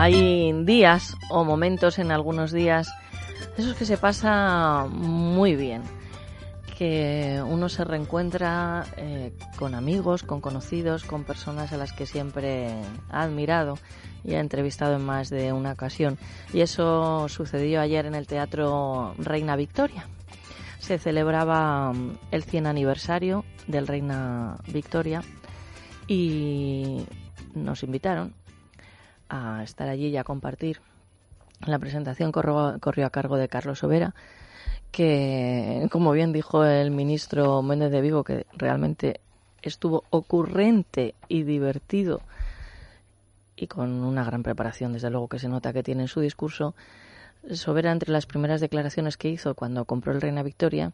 Hay días o momentos en algunos días, esos que se pasa muy bien, que uno se reencuentra eh, con amigos, con conocidos, con personas a las que siempre ha admirado y ha entrevistado en más de una ocasión. Y eso sucedió ayer en el Teatro Reina Victoria. Se celebraba mm, el 100 aniversario del Reina Victoria y nos invitaron a estar allí y a compartir. La presentación corrió, a cargo de Carlos Overa, que, como bien dijo el ministro Méndez de Vigo, que realmente estuvo ocurrente y divertido y con una gran preparación, desde luego que se nota que tiene en su discurso. Sobera, entre las primeras declaraciones que hizo cuando compró el Reina Victoria,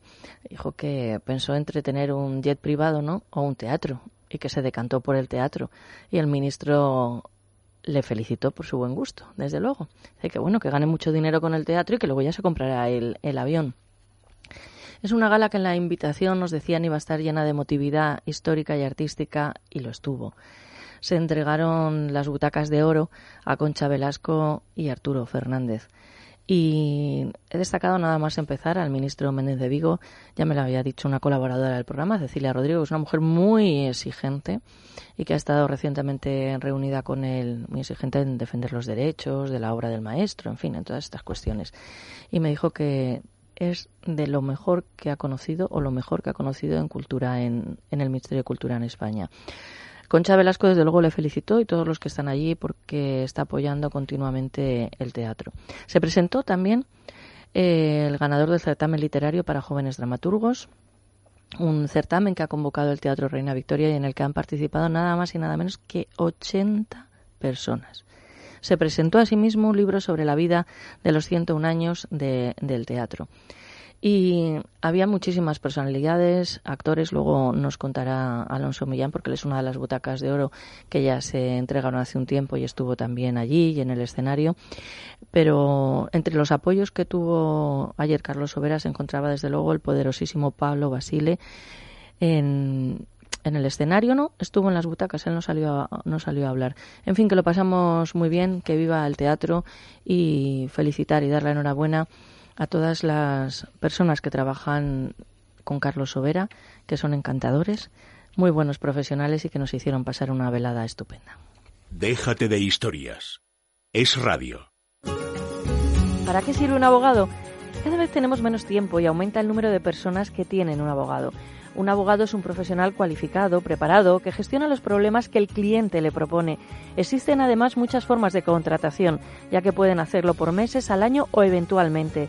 dijo que pensó entre tener un jet privado ¿no? o un teatro y que se decantó por el teatro. Y el ministro le felicitó por su buen gusto, desde luego. Dice que bueno, que gane mucho dinero con el teatro y que luego ya se comprará el, el avión. Es una gala que en la invitación nos decían iba a estar llena de emotividad histórica y artística y lo estuvo. Se entregaron las butacas de oro a Concha Velasco y Arturo Fernández. Y he destacado nada más empezar al ministro Méndez de Vigo, ya me lo había dicho una colaboradora del programa, Cecilia Rodrigo, es una mujer muy exigente y que ha estado recientemente reunida con él, muy exigente en defender los derechos de la obra del maestro, en fin, en todas estas cuestiones. Y me dijo que es de lo mejor que ha conocido o lo mejor que ha conocido en cultura en, en el Ministerio de Cultura en España. Concha Velasco, desde luego, le felicitó y todos los que están allí porque está apoyando continuamente el teatro. Se presentó también eh, el ganador del certamen literario para jóvenes dramaturgos, un certamen que ha convocado el Teatro Reina Victoria y en el que han participado nada más y nada menos que 80 personas. Se presentó asimismo un libro sobre la vida de los 101 años de, del teatro. Y había muchísimas personalidades, actores, luego nos contará Alonso Millán porque él es una de las butacas de oro que ya se entregaron hace un tiempo y estuvo también allí y en el escenario. Pero entre los apoyos que tuvo ayer Carlos Sobera se encontraba desde luego el poderosísimo Pablo Basile en, en el escenario, ¿no? Estuvo en las butacas, él no salió, a, no salió a hablar. En fin, que lo pasamos muy bien, que viva el teatro y felicitar y dar la enhorabuena a todas las personas que trabajan con Carlos Sobera, que son encantadores, muy buenos profesionales y que nos hicieron pasar una velada estupenda. Déjate de historias. Es radio. ¿Para qué sirve un abogado? Cada vez tenemos menos tiempo y aumenta el número de personas que tienen un abogado. Un abogado es un profesional cualificado, preparado, que gestiona los problemas que el cliente le propone. Existen además muchas formas de contratación, ya que pueden hacerlo por meses, al año o eventualmente.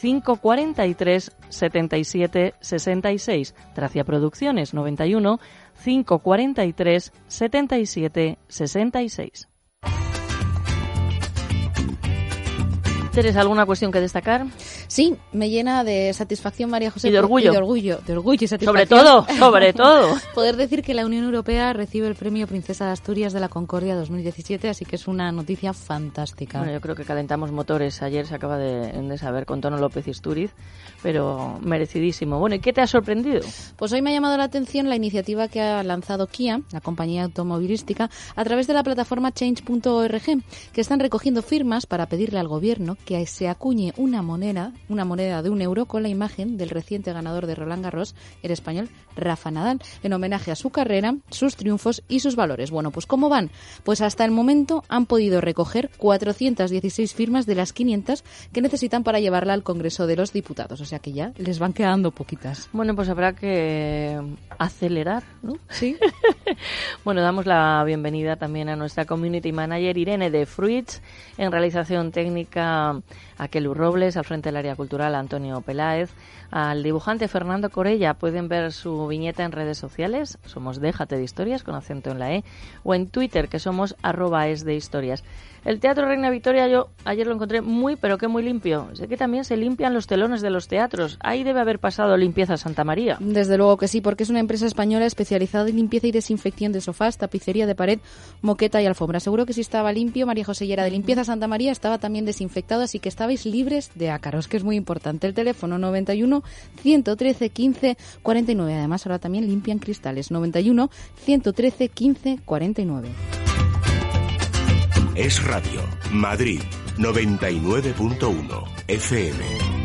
543 77 66. Tracia Producciones 91 543 77 66. Teresa, ¿alguna cuestión que destacar? Sí, me llena de satisfacción, María José. Y de orgullo. de orgullo, de orgullo y Sobre satisfacción. todo, sobre todo. Poder decir que la Unión Europea recibe el premio Princesa de Asturias de la Concordia 2017, así que es una noticia fantástica. Bueno, yo creo que calentamos motores. Ayer se acaba de, de saber con Tono López Isturiz, pero merecidísimo. Bueno, ¿y qué te ha sorprendido? Pues hoy me ha llamado la atención la iniciativa que ha lanzado Kia, la compañía automovilística, a través de la plataforma change.org, que están recogiendo firmas para pedirle al gobierno que se acuñe una moneda, una moneda de un euro con la imagen del reciente ganador de Roland Garros, el español Rafa Nadal, en homenaje a su carrera, sus triunfos y sus valores. Bueno, pues ¿cómo van? Pues hasta el momento han podido recoger 416 firmas de las 500 que necesitan para llevarla al Congreso de los Diputados, o sea que ya les van quedando poquitas. Bueno, pues habrá que acelerar, ¿no? Sí. bueno, damos la bienvenida también a nuestra community manager Irene de Fruits, en realización técnica a Kelu Robles, al frente del área cultural Antonio Peláez, al dibujante Fernando Corella. Pueden ver su viñeta en redes sociales, somos Déjate de Historias con acento en la E, o en Twitter, que somos arroba es de historias. El Teatro Reina Victoria yo ayer lo encontré muy, pero que muy limpio. Sé que también se limpian los telones de los teatros. Ahí debe haber pasado limpieza Santa María. Desde luego que sí, porque es una empresa española especializada en limpieza y desinfección de sofás, tapicería de pared, moqueta y alfombra. Seguro que si estaba limpio, María José y era de limpieza Santa María, estaba también desinfectado, así que estabais libres de ácaros, es muy importante. El teléfono 91 113 15 49. Además, ahora también limpian cristales. 91 113 15 49. Es Radio, Madrid, 99.1 FM.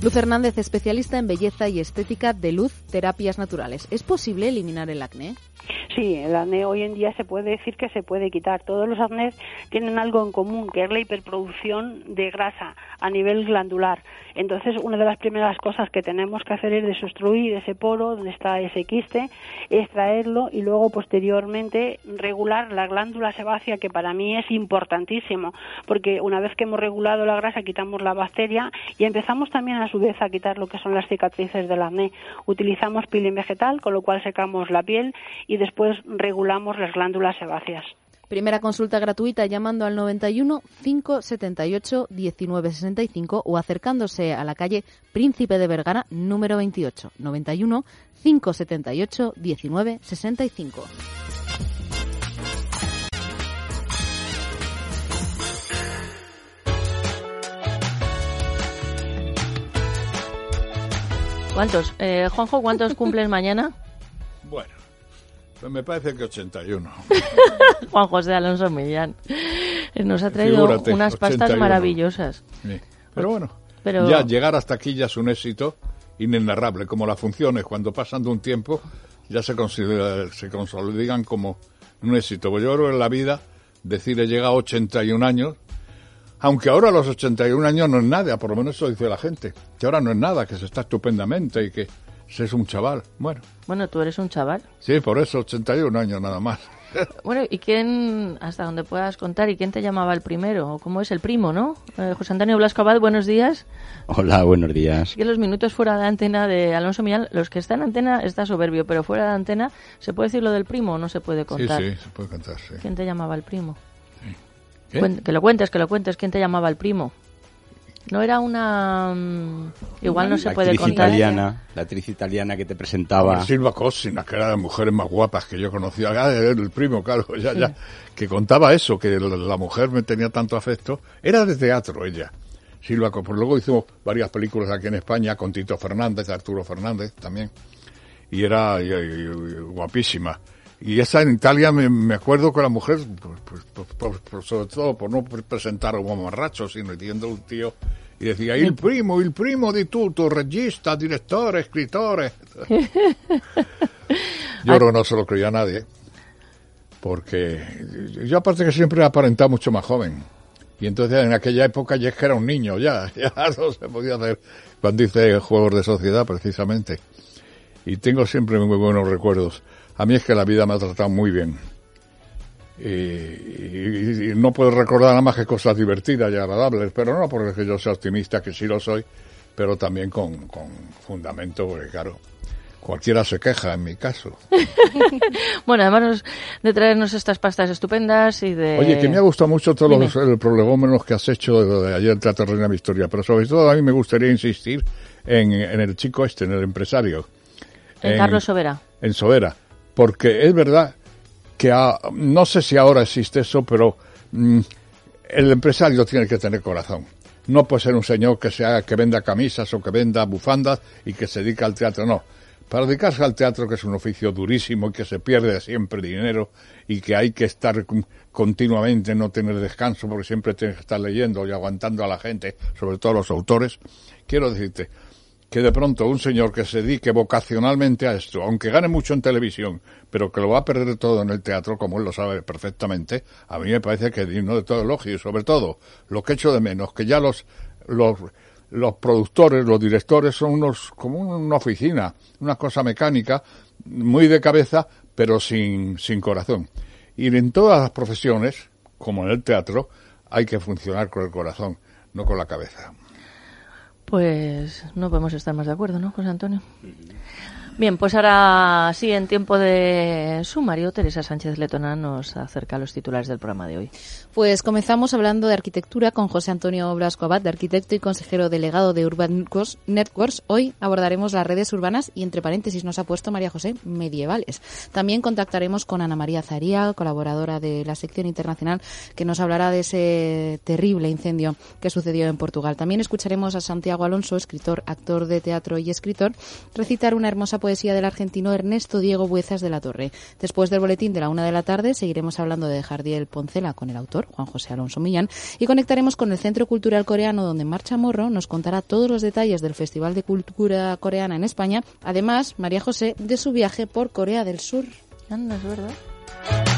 Luz Hernández, especialista en belleza y estética de luz, terapias naturales. ¿Es posible eliminar el acné? Sí, el acné hoy en día se puede decir que se puede quitar. Todos los acnés tienen algo en común, que es la hiperproducción de grasa a nivel glandular. Entonces, una de las primeras cosas que tenemos que hacer es desobstruir ese poro donde está ese quiste, extraerlo y luego posteriormente regular la glándula sebácea, que para mí es importantísimo, porque una vez que hemos regulado la grasa quitamos la bacteria y empezamos también a su vez a quitar lo que son las cicatrices del acné. Utilizamos peeling vegetal, con lo cual secamos la piel y después regulamos las glándulas sebáceas. Primera consulta gratuita llamando al 91 578 1965 o acercándose a la calle Príncipe de Vergara número 28 91 578 1965. ¿Cuántos? Eh, Juanjo, ¿cuántos cumples mañana? Bueno, pues me parece que 81. Juan José Alonso Millán. Nos ha traído Figúrate, unas pastas 81. maravillosas. Sí. Pero bueno, Pero- ya llegar hasta aquí ya es un éxito inenarrable, como las funciones cuando pasan de un tiempo ya se, considera, se consolidan como un éxito. Pues yo creo en la vida decir he llegado a 81 años, aunque ahora los 81 años no es nada, por lo menos eso dice la gente, que ahora no es nada, que se está estupendamente y que se es un chaval. Bueno, Bueno, tú eres un chaval. sí, por eso 81 años nada más. Bueno, ¿y quién, hasta donde puedas contar, y quién te llamaba el primero? ¿O ¿Cómo es el primo, no? Eh, José Antonio Blasco Abad, buenos días. Hola, buenos días. que los minutos fuera de antena de Alonso Millán, los que están en antena está soberbio, pero fuera de antena, ¿se puede decir lo del primo o no se puede Sí, contar? sí, se puede contar, sí. ¿Quién te llamaba el primo? Que lo cuentes, que lo cuentes. ¿Quién te llamaba el primo? No era una... mm, Igual no se la puede actriz contar. italiana, la actriz italiana que te presentaba. Silva Cosina, que era de las mujeres más guapas que yo conocía, Ah, el primo, claro, ya, ya, que contaba eso, que la, mujer me tenía tanto afecto. Era de teatro ella, Silva Cosina. Luego hizo varias películas aquí en España con Tito Fernández, Arturo Fernández también, y era y- y- y guapísima. Y esa en Italia me, me acuerdo que la mujer, pues, pues, pues, sobre todo por no presentar a un mamarracho, sino diciendo un tío, y decía, il primo, il primo di tutto, regista, direttore, scrittore. Yo creo que no se lo creía nadie, porque yo aparte que siempre he aparentado mucho más joven. Y entonces en aquella época ya es que era un niño, ya, ya no se podía hacer cuando hice juegos de sociedad precisamente. Y tengo siempre muy buenos recuerdos. A mí es que la vida me ha tratado muy bien. y, y- y no puedo recordar nada más que cosas divertidas y agradables, pero no porque yo sea optimista, que sí lo soy, pero también con, con fundamento, porque claro, cualquiera se queja en mi caso. Bueno, además de traernos estas pastas estupendas y de... Oye, que me ha gustado mucho todos los el prolegómenos que has hecho de, de ayer en Teatro Reina Victoria, pero sobre todo a mí me gustaría insistir en, en el chico este, en el empresario. En Carlos Sobera. En Sobera, porque es verdad que a- no sé si ahora existe eso, pero mm, el empresario tiene que tener corazón. No puede ser un señor que sea que venda camisas o que venda bufandas y que se dedica al teatro, no. Para dedicarse al teatro, que es un oficio durísimo y que se pierde siempre dinero y que hay que estar con- continuamente, no tener descanso porque siempre tienes que estar leyendo y aguantando a la gente, sobre todo a los autores, quiero decirte que de pronto un señor que se dedique vocacionalmente a esto, aunque gane mucho en televisión, pero que lo va a perder todo en el teatro, como él lo sabe perfectamente, a mí me parece que es digno de todo elogio. Y sobre todo, lo que echo de menos, que ya los, los, los productores, los directores son unos, como una oficina, una cosa mecánica, muy de cabeza, pero sin, sin corazón. Y en todas las profesiones, como en el teatro, hay que funcionar con el corazón, no con la cabeza. Pues no podemos estar más de acuerdo, ¿no, José Antonio? Bien, pues ahora sí, en tiempo de sumario, Teresa Sánchez Letona nos acerca a los titulares del programa de hoy. Pues comenzamos hablando de arquitectura con José Antonio Blasco Abad, arquitecto y consejero delegado de Urban Networks. Hoy abordaremos las redes urbanas y, entre paréntesis, nos ha puesto María José, medievales. También contactaremos con Ana María Zaría, colaboradora de la sección internacional, que nos hablará de ese terrible incendio que sucedió en Portugal. También escucharemos a Santiago Alonso, escritor, actor de teatro y escritor, recitar una hermosa poesía del argentino Ernesto Diego Buezas de la Torre. Después del boletín de la una de la tarde seguiremos hablando de Jardiel Poncela con el autor, Juan José Alonso Millán, y conectaremos con el Centro Cultural Coreano, donde Marcha Morro nos contará todos los detalles del Festival de Cultura Coreana en España. Además, María José, de su viaje por Corea del Sur. Anda, es verdad.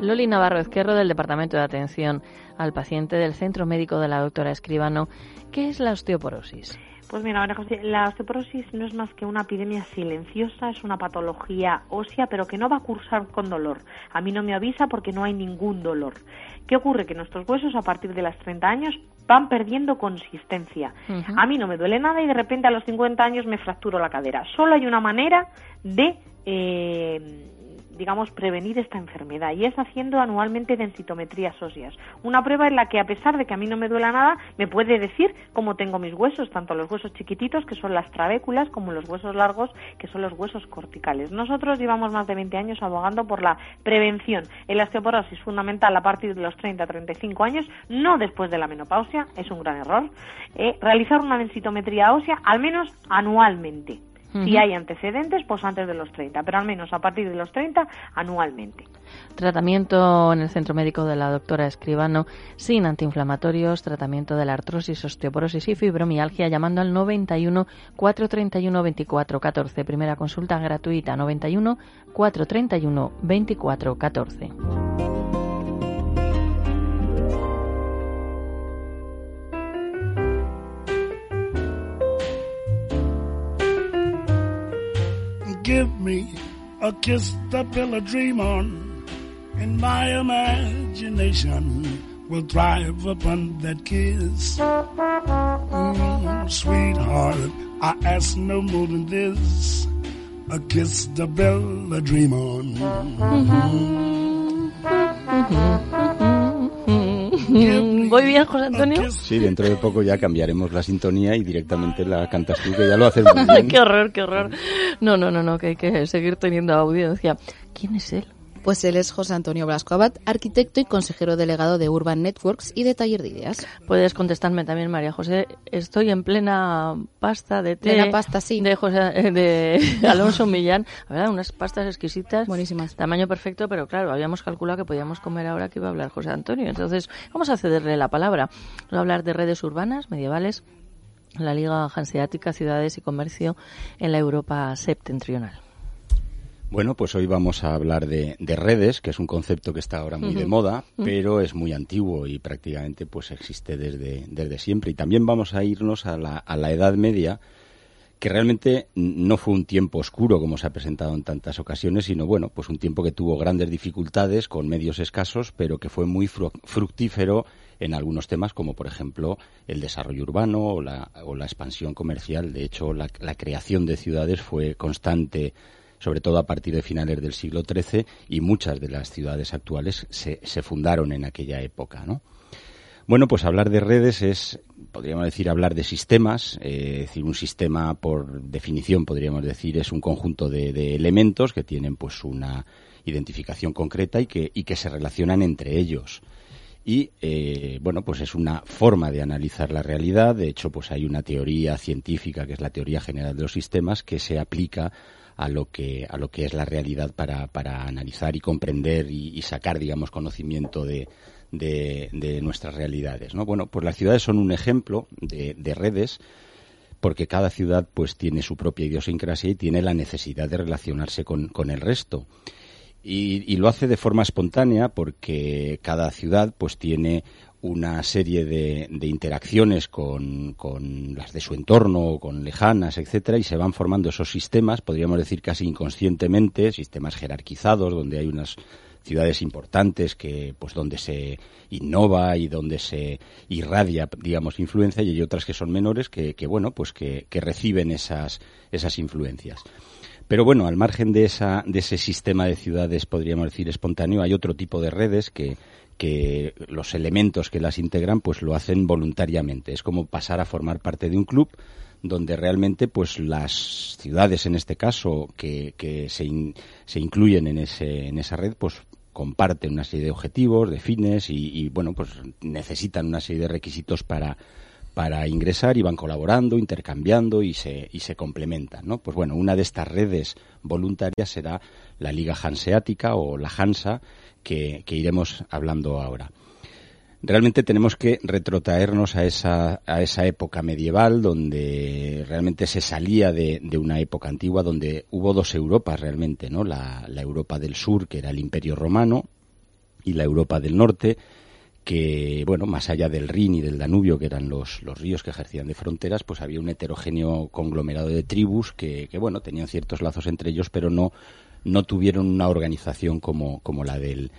Loli Navarro Ezquerro del Departamento de Atención al Paciente del Centro Médico de la Doctora Escribano. ¿Qué es la osteoporosis? Pues mira, la osteoporosis no es más que una epidemia silenciosa, es una patología ósea, pero que no va a cursar con dolor. A mí no me avisa porque no hay ningún dolor. ¿Qué ocurre? Que nuestros huesos a partir de los 30 años van perdiendo consistencia. A mí no me duele nada y de repente a los 50 años me fracturo la cadera. Solo hay una manera de, eh, digamos, prevenir esta enfermedad y es haciendo anualmente densitometrías óseas. Una prueba en la que a pesar de que a mí no me duela nada, me puede decir cómo tengo mis huesos, tanto los huesos chiquititos, que son las trabéculas, como los huesos largos, que son los huesos corticales. Nosotros llevamos más de 20 años abogando por la prevención en la osteoporosis fundamental a partir de los 30-35 años, no después de la menopausia, es un gran error, eh, realizar una densitometría ósea al menos anualmente. Si hay antecedentes, pues antes de los 30, pero al menos a partir de los 30 anualmente. Tratamiento en el Centro Médico de la Doctora Escribano sin antiinflamatorios, tratamiento de la artrosis, osteoporosis y fibromialgia llamando al 91 431 24 14. Primera consulta gratuita 91 431 24 14. Give me a kiss to build a dream on, and my imagination will thrive upon that kiss. Mm, sweetheart, I ask no more than this. a kiss to build a dream on. Mm-hmm. Mm-hmm. Mm-hmm. ¿Voy bien, José Antonio? Sí, dentro de poco ya cambiaremos la sintonía y directamente la cantas tú, que ya lo haces muy bien. qué horror, qué horror. No, no, no, no, que hay que seguir teniendo audiencia. ¿Quién es él? Pues él es José Antonio Blasco Abad, arquitecto y consejero delegado de Urban Networks y de Taller de Ideas. Puedes contestarme también, María José. Estoy en plena pasta de té. Plena pasta, sí. De, José, eh, de Alonso Millán. ¿Verdad? Unas pastas exquisitas. Buenísimas. Tamaño perfecto, pero claro, habíamos calculado que podíamos comer ahora que iba a hablar José Antonio. Entonces, vamos a cederle la palabra. Vamos a hablar de redes urbanas, medievales, la Liga Hanseática, Ciudades y Comercio en la Europa septentrional. Bueno, pues hoy vamos a hablar de, de, redes, que es un concepto que está ahora muy de moda, pero es muy antiguo y prácticamente pues existe desde, desde siempre. Y también vamos a irnos a la, a la Edad Media, que realmente no fue un tiempo oscuro como se ha presentado en tantas ocasiones, sino bueno, pues un tiempo que tuvo grandes dificultades con medios escasos, pero que fue muy fructífero en algunos temas, como por ejemplo el desarrollo urbano o la, o la expansión comercial. De hecho, la, la creación de ciudades fue constante sobre todo a partir de finales del siglo XIII, y muchas de las ciudades actuales se, se fundaron en aquella época, ¿no? Bueno, pues hablar de redes es, podríamos decir, hablar de sistemas. Eh, es decir, un sistema, por definición, podríamos decir, es un conjunto de, de, elementos que tienen, pues, una identificación concreta y que, y que se relacionan entre ellos. Y, eh, bueno, pues es una forma de analizar la realidad. De hecho, pues hay una teoría científica, que es la teoría general de los sistemas, que se aplica a lo que a lo que es la realidad para, para analizar y comprender y, sacar digamos conocimiento de, de, nuestras realidades no bueno pues las ciudades son un ejemplo de, de redes porque cada ciudad pues tiene su propia idiosincrasia y tiene la necesidad de relacionarse con, con el resto. Y, y, lo hace de forma espontánea porque cada ciudad pues tiene una serie de, de interacciones con, con, las de su entorno, con lejanas, etcétera, y se van formando esos sistemas, podríamos decir casi inconscientemente, sistemas jerarquizados, donde hay unas ciudades importantes que, pues, donde se innova y donde se irradia, digamos, influencia, y hay otras que son menores que, que bueno, pues que, que reciben esas, esas influencias. Pero bueno, al margen de, esa, de ese sistema de ciudades, podríamos decir, espontáneo, hay otro tipo de redes que, que los elementos que las integran pues lo hacen voluntariamente. Es como pasar a formar parte de un club donde realmente pues las ciudades en este caso que, que se, se incluyen en, ese, en esa red pues comparten una serie de objetivos, de fines y, y bueno pues necesitan una serie de requisitos para para ingresar y van colaborando, intercambiando y se, y se complementan, ¿no? Pues bueno, una de estas redes voluntarias será la Liga Hanseática o la Hansa, que, iremos hablando ahora. Realmente tenemos que retrotraernos a esa, a esa época medieval donde realmente se salía de, de, una época antigua donde hubo dos Europas realmente, ¿no? La, la Europa del Sur, que era el Imperio Romano, y la Europa del Norte, que, bueno, más allá del Rin y del Danubio, que eran los, los ríos que ejercían de fronteras, pues había un heterogéneo conglomerado de tribus que, que, bueno, tenían ciertos lazos entre ellos, pero no, no tuvieron una organización como, como la del,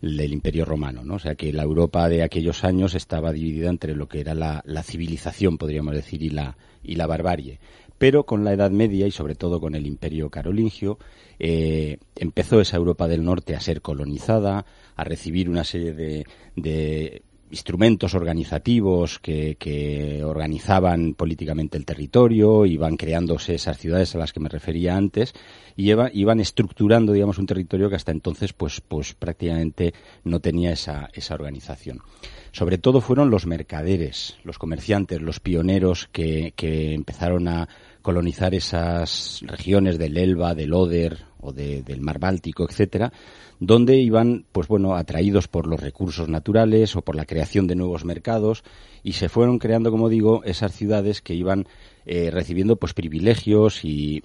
del Imperio Romano, ¿no? O sea que la Europa de aquellos años estaba dividida entre lo que era la, la civilización, podríamos decir, y la, y la barbarie pero con la Edad Media y sobre todo con el Imperio Carolingio eh, empezó esa Europa del Norte a ser colonizada, a recibir una serie de, de instrumentos organizativos que, que, organizaban políticamente el territorio, iban creándose esas ciudades a las que me refería antes, y iba, iban estructurando, digamos, un territorio que hasta entonces, pues, pues prácticamente no tenía esa, esa organización. Sobre todo fueron los mercaderes, los comerciantes, los pioneros que, que empezaron a colonizar esas regiones del Elba, del Oder o de, del Mar Báltico, etcétera, donde iban, pues bueno, atraídos por los recursos naturales o por la creación de nuevos mercados y se fueron creando, como digo, esas ciudades que iban eh, recibiendo pues privilegios y,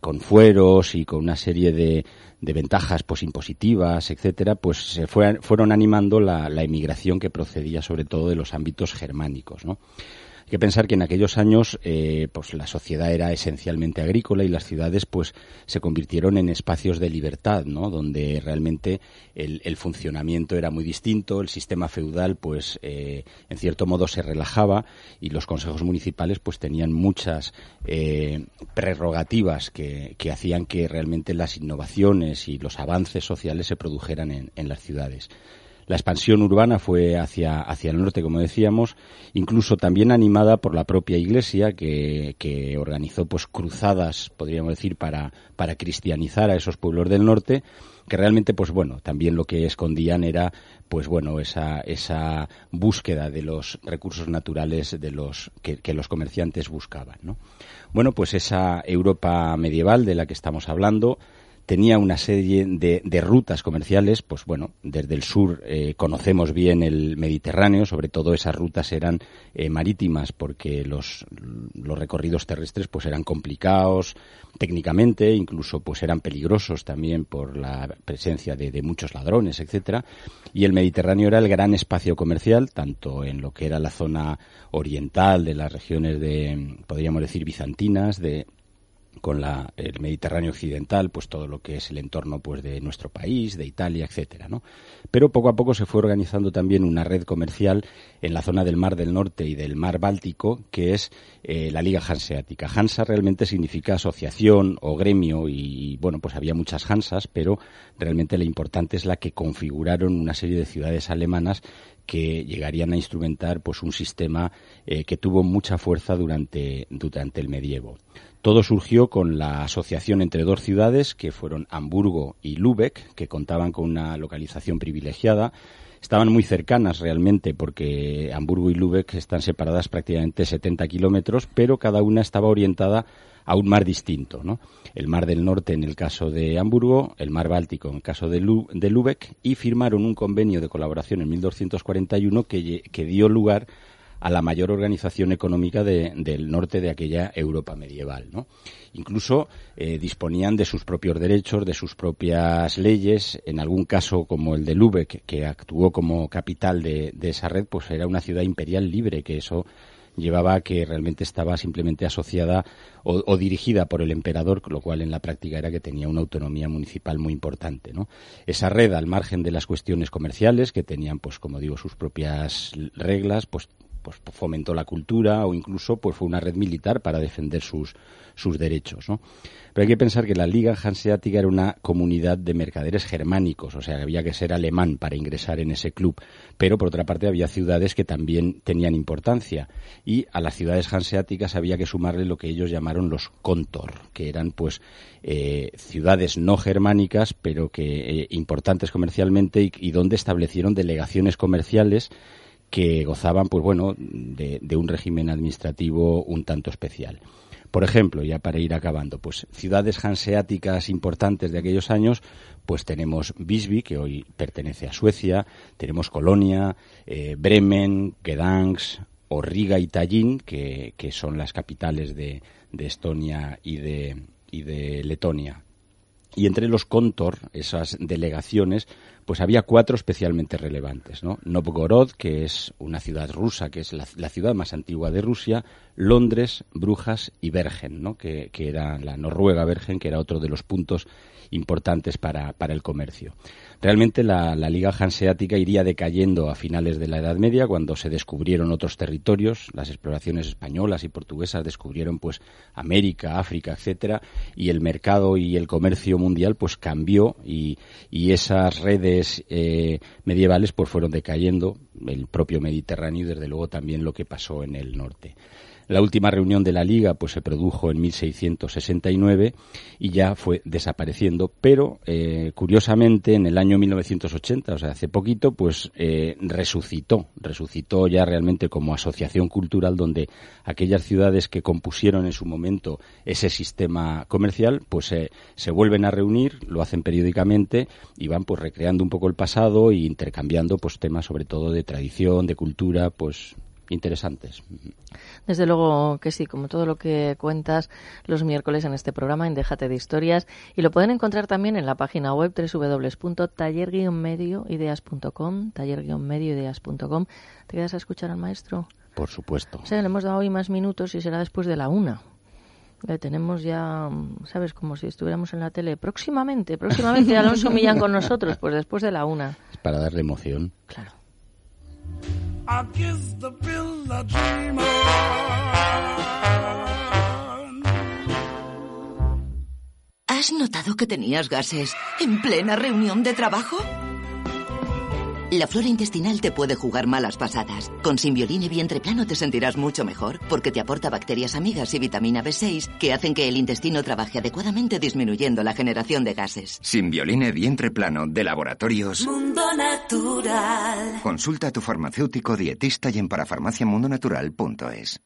con fueros y con una serie de, de ventajas pues impositivas, etcétera, pues se fue, fueron animando la, la emigración que procedía sobre todo de los ámbitos germánicos, ¿no? Hay que pensar que en aquellos años eh, pues la sociedad era esencialmente agrícola y las ciudades pues se convirtieron en espacios de libertad, ¿no? Donde realmente el, funcionamiento era muy distinto, el sistema feudal pues eh, en cierto modo se relajaba y los consejos municipales pues tenían muchas eh, prerrogativas que, hacían que realmente las innovaciones y los avances sociales se produjeran en las ciudades. La expansión urbana fue hacia, hacia el norte, como decíamos, incluso también animada por la propia Iglesia, que, que organizó pues cruzadas, podríamos decir, para, para cristianizar a esos pueblos del norte, que realmente, pues bueno, también lo que escondían era, pues bueno, esa, esa búsqueda de los recursos naturales de los que, que los comerciantes buscaban, ¿no? Bueno, pues esa Europa medieval de la que estamos hablando, tenía una serie de, rutas comerciales, pues bueno, desde el sur eh, conocemos bien el Mediterráneo, sobre todo esas rutas eran eh, marítimas porque los, los recorridos terrestres pues eran complicados técnicamente, incluso pues eran peligrosos también por la presencia de, de muchos ladrones, etcétera, y el Mediterráneo era el gran espacio comercial, tanto en lo que era la zona oriental de las regiones de, podríamos decir, bizantinas, de, con la, el Mediterráneo occidental, pues todo lo que es el entorno pues de nuestro país, de Italia, etcétera, ¿no? Pero poco a poco se fue organizando también una red comercial en la zona del Mar del Norte y del Mar Báltico, que es eh, la Liga Hanseática. Hansa realmente significa asociación o gremio y bueno, pues había muchas Hansas, pero realmente la importante es la que configuraron una serie de ciudades alemanas que llegarían a instrumentar pues un sistema eh, que tuvo mucha fuerza durante, durante el medievo. Todo surgió con la asociación entre dos ciudades, que fueron Hamburgo y Lübeck, que contaban con una localización privilegiada. Estaban muy cercanas realmente, porque Hamburgo y Lübeck están separadas prácticamente 70 kilómetros, pero cada una estaba orientada a un mar distinto, ¿no? El mar del norte en el caso de Hamburgo, el mar Báltico en el caso de, Lübeck, y firmaron un convenio de colaboración en 1241 que, que dio lugar a la mayor organización económica del norte de aquella Europa medieval. ¿no? Incluso eh, disponían de sus propios derechos, de sus propias leyes. En algún caso, como el de Lübeck, que actuó como capital de, esa red, pues era una ciudad imperial libre, que eso llevaba a que realmente estaba simplemente asociada o, dirigida por el emperador, lo cual en la práctica era que tenía una autonomía municipal muy importante. ¿no? Esa red, al margen de las cuestiones comerciales, que tenían, pues como digo, sus propias reglas, pues pues fomentó la cultura o incluso pues fue una red militar para defender sus, sus derechos, ¿no? Pero hay que pensar que la Liga Hanseática era una comunidad de mercaderes germánicos, o sea, había que ser alemán para ingresar en ese club. Pero, por otra parte, había ciudades que también tenían importancia. Y a las ciudades hanseáticas había que sumarle lo que ellos llamaron los contor, que eran, pues, eh, ciudades no germánicas, pero que eh, importantes comercialmente y donde establecieron delegaciones comerciales que gozaban, pues bueno, de, un régimen administrativo un tanto especial. Por ejemplo, ya para ir acabando, pues ciudades hanseáticas importantes de aquellos años, pues tenemos Visby, que hoy pertenece a Suecia, tenemos Colonia, eh, Bremen, Gdansk, Riga y Tallinn, que, que son las capitales de, de Estonia y de, y de Letonia. Y entre los Kontor, esas delegaciones, pues había cuatro especialmente relevantes, ¿no? Novgorod, que es una ciudad rusa, que es la, ciudad más antigua de Rusia, Londres, Brujas y Bergen, ¿no? Que, que, era la Noruega Bergen, que era otro de los puntos importantes para, para el comercio. Realmente la, Liga Hanseática iría decayendo a finales de la Edad Media cuando se descubrieron otros territorios, las exploraciones españolas y portuguesas descubrieron pues América, África, etcétera, y el mercado y el comercio mundial pues cambió y, y esas redes eh, medievales pues fueron decayendo, el propio Mediterráneo y desde luego también lo que pasó en el norte. La última reunión de la Liga pues se produjo en 1669 y ya fue desapareciendo, pero eh, curiosamente en el año 1980, o sea, hace poquito, pues eh, resucitó, resucitó ya realmente como asociación cultural donde aquellas ciudades que compusieron en su momento ese sistema comercial, pues se vuelven a reunir, lo hacen periódicamente y van pues recreando un poco el pasado e intercambiando pues temas sobre todo de tradición, de cultura, pues interesantes. Desde luego que sí, como todo lo que cuentas los miércoles en este programa en Déjate de Historias y lo pueden encontrar también en la página web www.taller-medioideas.com taller-medioideas.com ¿Te quedas a escuchar al maestro? Por supuesto. O sea, le hemos dado hoy más minutos y será después de la una. Le tenemos ya, ¿sabes? Como si estuviéramos en la tele. Próximamente, próximamente Alonso Millán con nosotros, pues después de la una. Es para darle emoción. Claro. I kiss the pill I dream on. ¿Has notado que tenías gases en plena reunión de trabajo? La flora intestinal te puede jugar malas pasadas. Con Simbioline Vientre Plano te sentirás mucho mejor porque te aporta bacterias amigas y vitamina B6 que hacen que el intestino trabaje adecuadamente disminuyendo la generación de gases. Simbioline Vientre Plano de Laboratorios. Mundo Natural. Consulta a tu farmacéutico dietista y en parafarmaciamundonatural.es.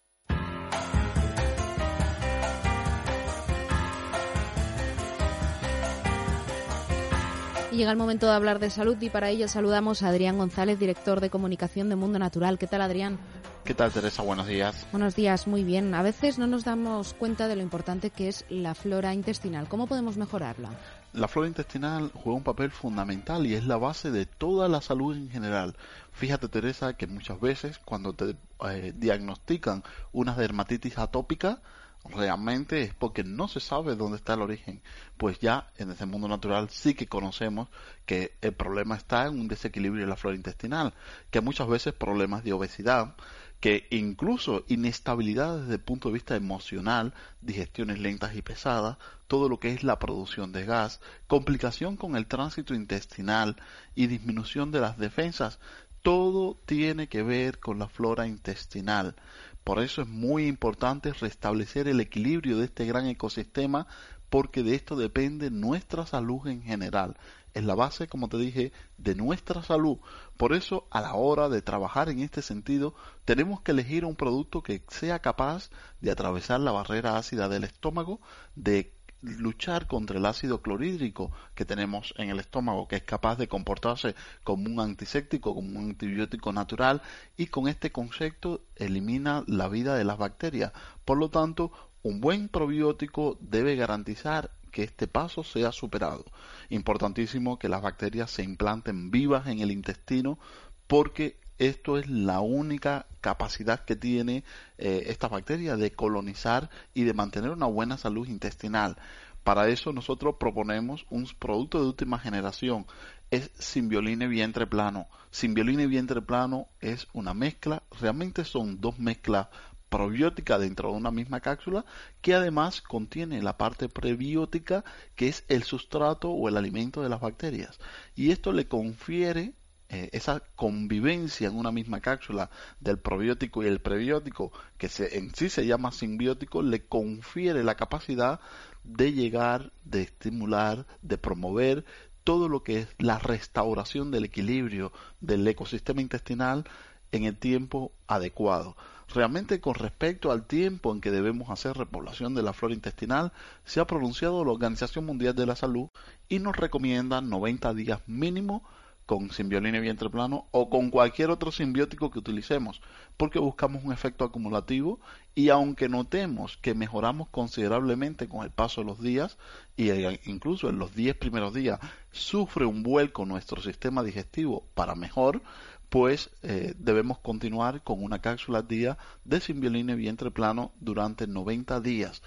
Y llega el momento de hablar de salud y para ello saludamos a Adrián González, director de comunicación de Mundo Natural. ¿Qué tal, Adrián? ¿Qué tal, Teresa? Buenos días. Buenos días, muy bien. A veces no nos damos cuenta de lo importante que es la flora intestinal. ¿Cómo podemos mejorarla? La flora intestinal juega un papel fundamental y es la base de toda la salud en general. Fíjate, Teresa, que muchas veces cuando te eh, diagnostican una dermatitis atópica, realmente es porque no se sabe dónde está el origen. Pues ya en ese mundo natural sí que conocemos que el problema está en un desequilibrio de la flora intestinal, que muchas veces problemas de obesidad, que incluso inestabilidad desde el punto de vista emocional, digestiones lentas y pesadas, todo lo que es la producción de gas, complicación con el tránsito intestinal y disminución de las defensas, todo tiene que ver con la flora intestinal. Por eso es muy importante restablecer el equilibrio de este gran ecosistema porque de esto depende nuestra salud en general. Es la base, como te dije, de nuestra salud. Por eso, a la hora de trabajar en este sentido, tenemos que elegir un producto que sea capaz de atravesar la barrera ácida del estómago, de luchar contra el ácido clorhídrico que tenemos en el estómago, que es capaz de comportarse como un antiséptico, como un antibiótico natural, y con este concepto elimina la vida de las bacterias. Por lo tanto, un buen probiótico debe garantizar que este paso sea superado. Importantísimo que las bacterias se implanten vivas en el intestino porque esto es la única capacidad que tiene eh, esta bacteria de colonizar y de mantener una buena salud intestinal. Para eso nosotros proponemos un producto de última generación. Es Simbioline Vientre Plano. Simbioline Vientre Plano es una mezcla, realmente son dos mezclas probiótica dentro de una misma cápsula que además contiene la parte prebiótica que es el sustrato o el alimento de las bacterias y esto le confiere eh, esa convivencia en una misma cápsula del probiótico y el prebiótico que se, en sí se llama simbiótico le confiere la capacidad de llegar, de estimular, de promover todo lo que es la restauración del equilibrio del ecosistema intestinal en el tiempo adecuado. Realmente con respecto al tiempo en que debemos hacer repoblación de la flora intestinal, se ha pronunciado la Organización Mundial de la Salud y nos recomienda 90 días mínimo con simbioline vientre plano o con cualquier otro simbiótico que utilicemos, porque buscamos un efecto acumulativo y aunque notemos que mejoramos considerablemente con el paso de los días y eh, incluso en los 10 primeros días sufre un vuelco nuestro sistema digestivo para mejor, pues eh, debemos continuar con una cápsula día de simbioline vientre plano durante 90 días.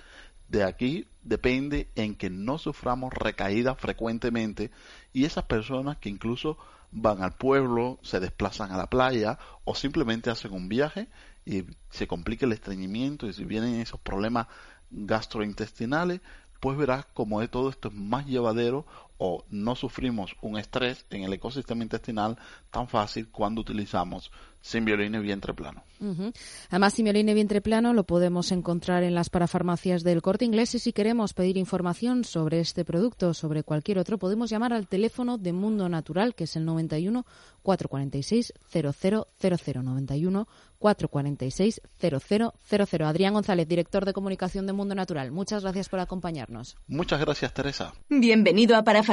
De aquí depende en que no suframos recaídas frecuentemente y esas personas que incluso van al pueblo, se desplazan a la playa o simplemente hacen un viaje y se complica el estreñimiento y si vienen esos problemas gastrointestinales, pues verás como todo esto es más llevadero o no sufrimos un estrés en el ecosistema intestinal tan fácil cuando utilizamos Simbioline vientre plano. Además, Simbioline vientre plano lo podemos encontrar en las parafarmacias del Corte Inglés y si queremos pedir información sobre este producto o sobre cualquier otro, podemos llamar al teléfono de Mundo Natural, que es el 91 446 0000 91 446 0000. Adrián González, director de comunicación de Mundo Natural. Muchas gracias por acompañarnos. Muchas gracias, Teresa. Bienvenido a Parafarmacia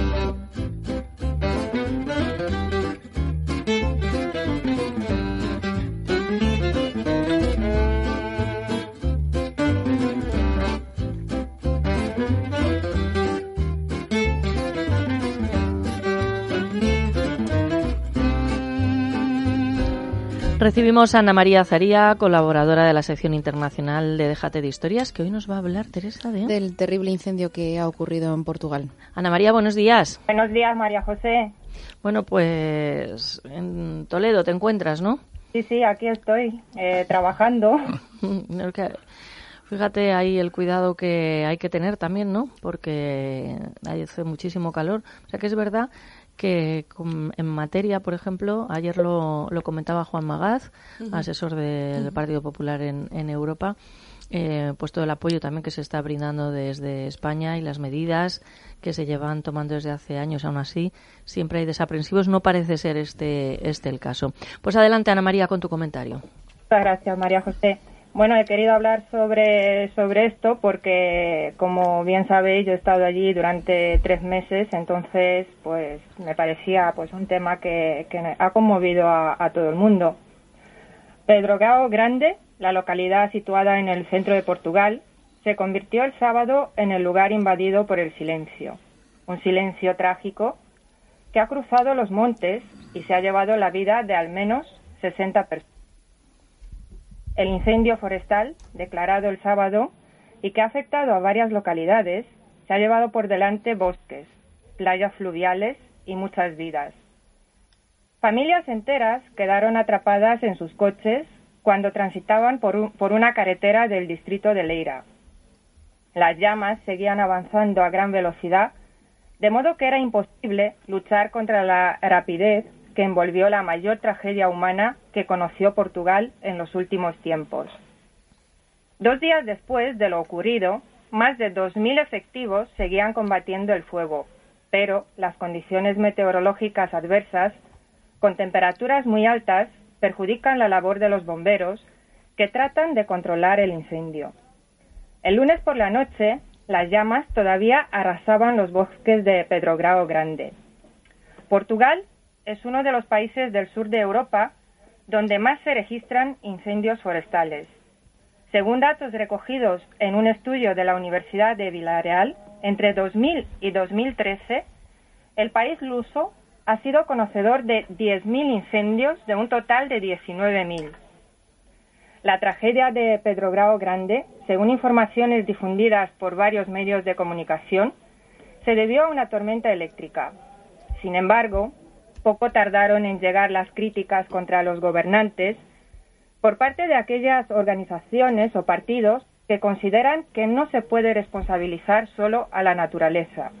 Recibimos a Ana María Zaría, colaboradora de la sección internacional de Déjate de Historias, que hoy nos va a hablar, Teresa, de... Del terrible incendio que ha ocurrido en Portugal. Ana María, buenos días. Buenos días, María José. Bueno, pues en Toledo te encuentras, ¿no? Sí, sí, aquí estoy, eh, trabajando. Fíjate ahí el cuidado que hay que tener también, ¿no? Porque hace muchísimo calor. O sea que es verdad que en materia, por ejemplo, ayer lo, lo comentaba Juan Magaz, asesor del Partido Popular en, en Europa, eh, pues todo el apoyo también que se está brindando desde España y las medidas que se llevan tomando desde hace años, aún así, siempre hay desaprensivos. No parece ser este, este el caso. Pues adelante, Ana María, con tu comentario. Muchas gracias, María José. Bueno, he querido hablar sobre, sobre esto porque, como bien sabéis, yo he estado allí durante tres meses, entonces, pues, me parecía, pues, un tema que, que ha conmovido a, todo el mundo. Pedro Gao Grande, la localidad situada en el centro de Portugal, se convirtió el sábado en el lugar invadido por el silencio. Un silencio trágico que ha cruzado los montes y se ha llevado la vida de al menos 60 personas. El incendio forestal, declarado el sábado y que ha afectado a varias localidades, se ha llevado por delante bosques, playas fluviales y muchas vidas. Familias enteras quedaron atrapadas en sus coches cuando transitaban por, por, una carretera del distrito de Leira. Las llamas seguían avanzando a gran velocidad, de modo que era imposible luchar contra la rapidez que envolvió la mayor tragedia humana que conoció Portugal en los últimos tiempos. Dos días después de lo ocurrido, más de 2.000 efectivos seguían combatiendo el fuego, pero las condiciones meteorológicas adversas, con temperaturas muy altas, perjudican la labor de los bomberos, que tratan de controlar el incendio. El lunes por la noche, las llamas todavía arrasaban los bosques de Pedrograo Grande. Portugal es uno de los países del sur de Europa donde más se registran incendios forestales. Según datos recogidos en un estudio de la Universidad de Villarreal, entre 2000 y 2013, el país luso ha sido conocedor de 10.000 incendios de un total de 19.000. La tragedia de Pedrograo Grande, según informaciones difundidas por varios medios de comunicación, se debió a una tormenta eléctrica. Sin embargo, poco tardaron en llegar las críticas contra los gobernantes por parte de aquellas organizaciones o partidos que consideran que no se puede responsabilizar solo a la naturaleza.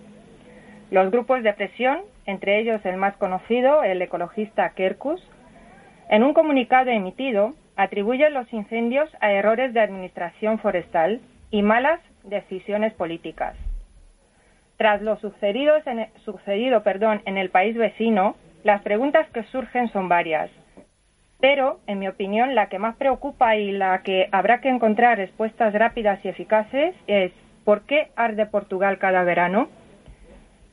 Los grupos de presión, entre ellos el más conocido, el ecologista Kerkus, en un comunicado emitido atribuyen los incendios a errores de administración forestal y malas decisiones políticas. Tras lo sucedido en, en el país vecino, las preguntas que surgen son varias, pero, en mi opinión, la que más preocupa y la que habrá que encontrar respuestas rápidas y eficaces es ¿por qué arde Portugal cada verano?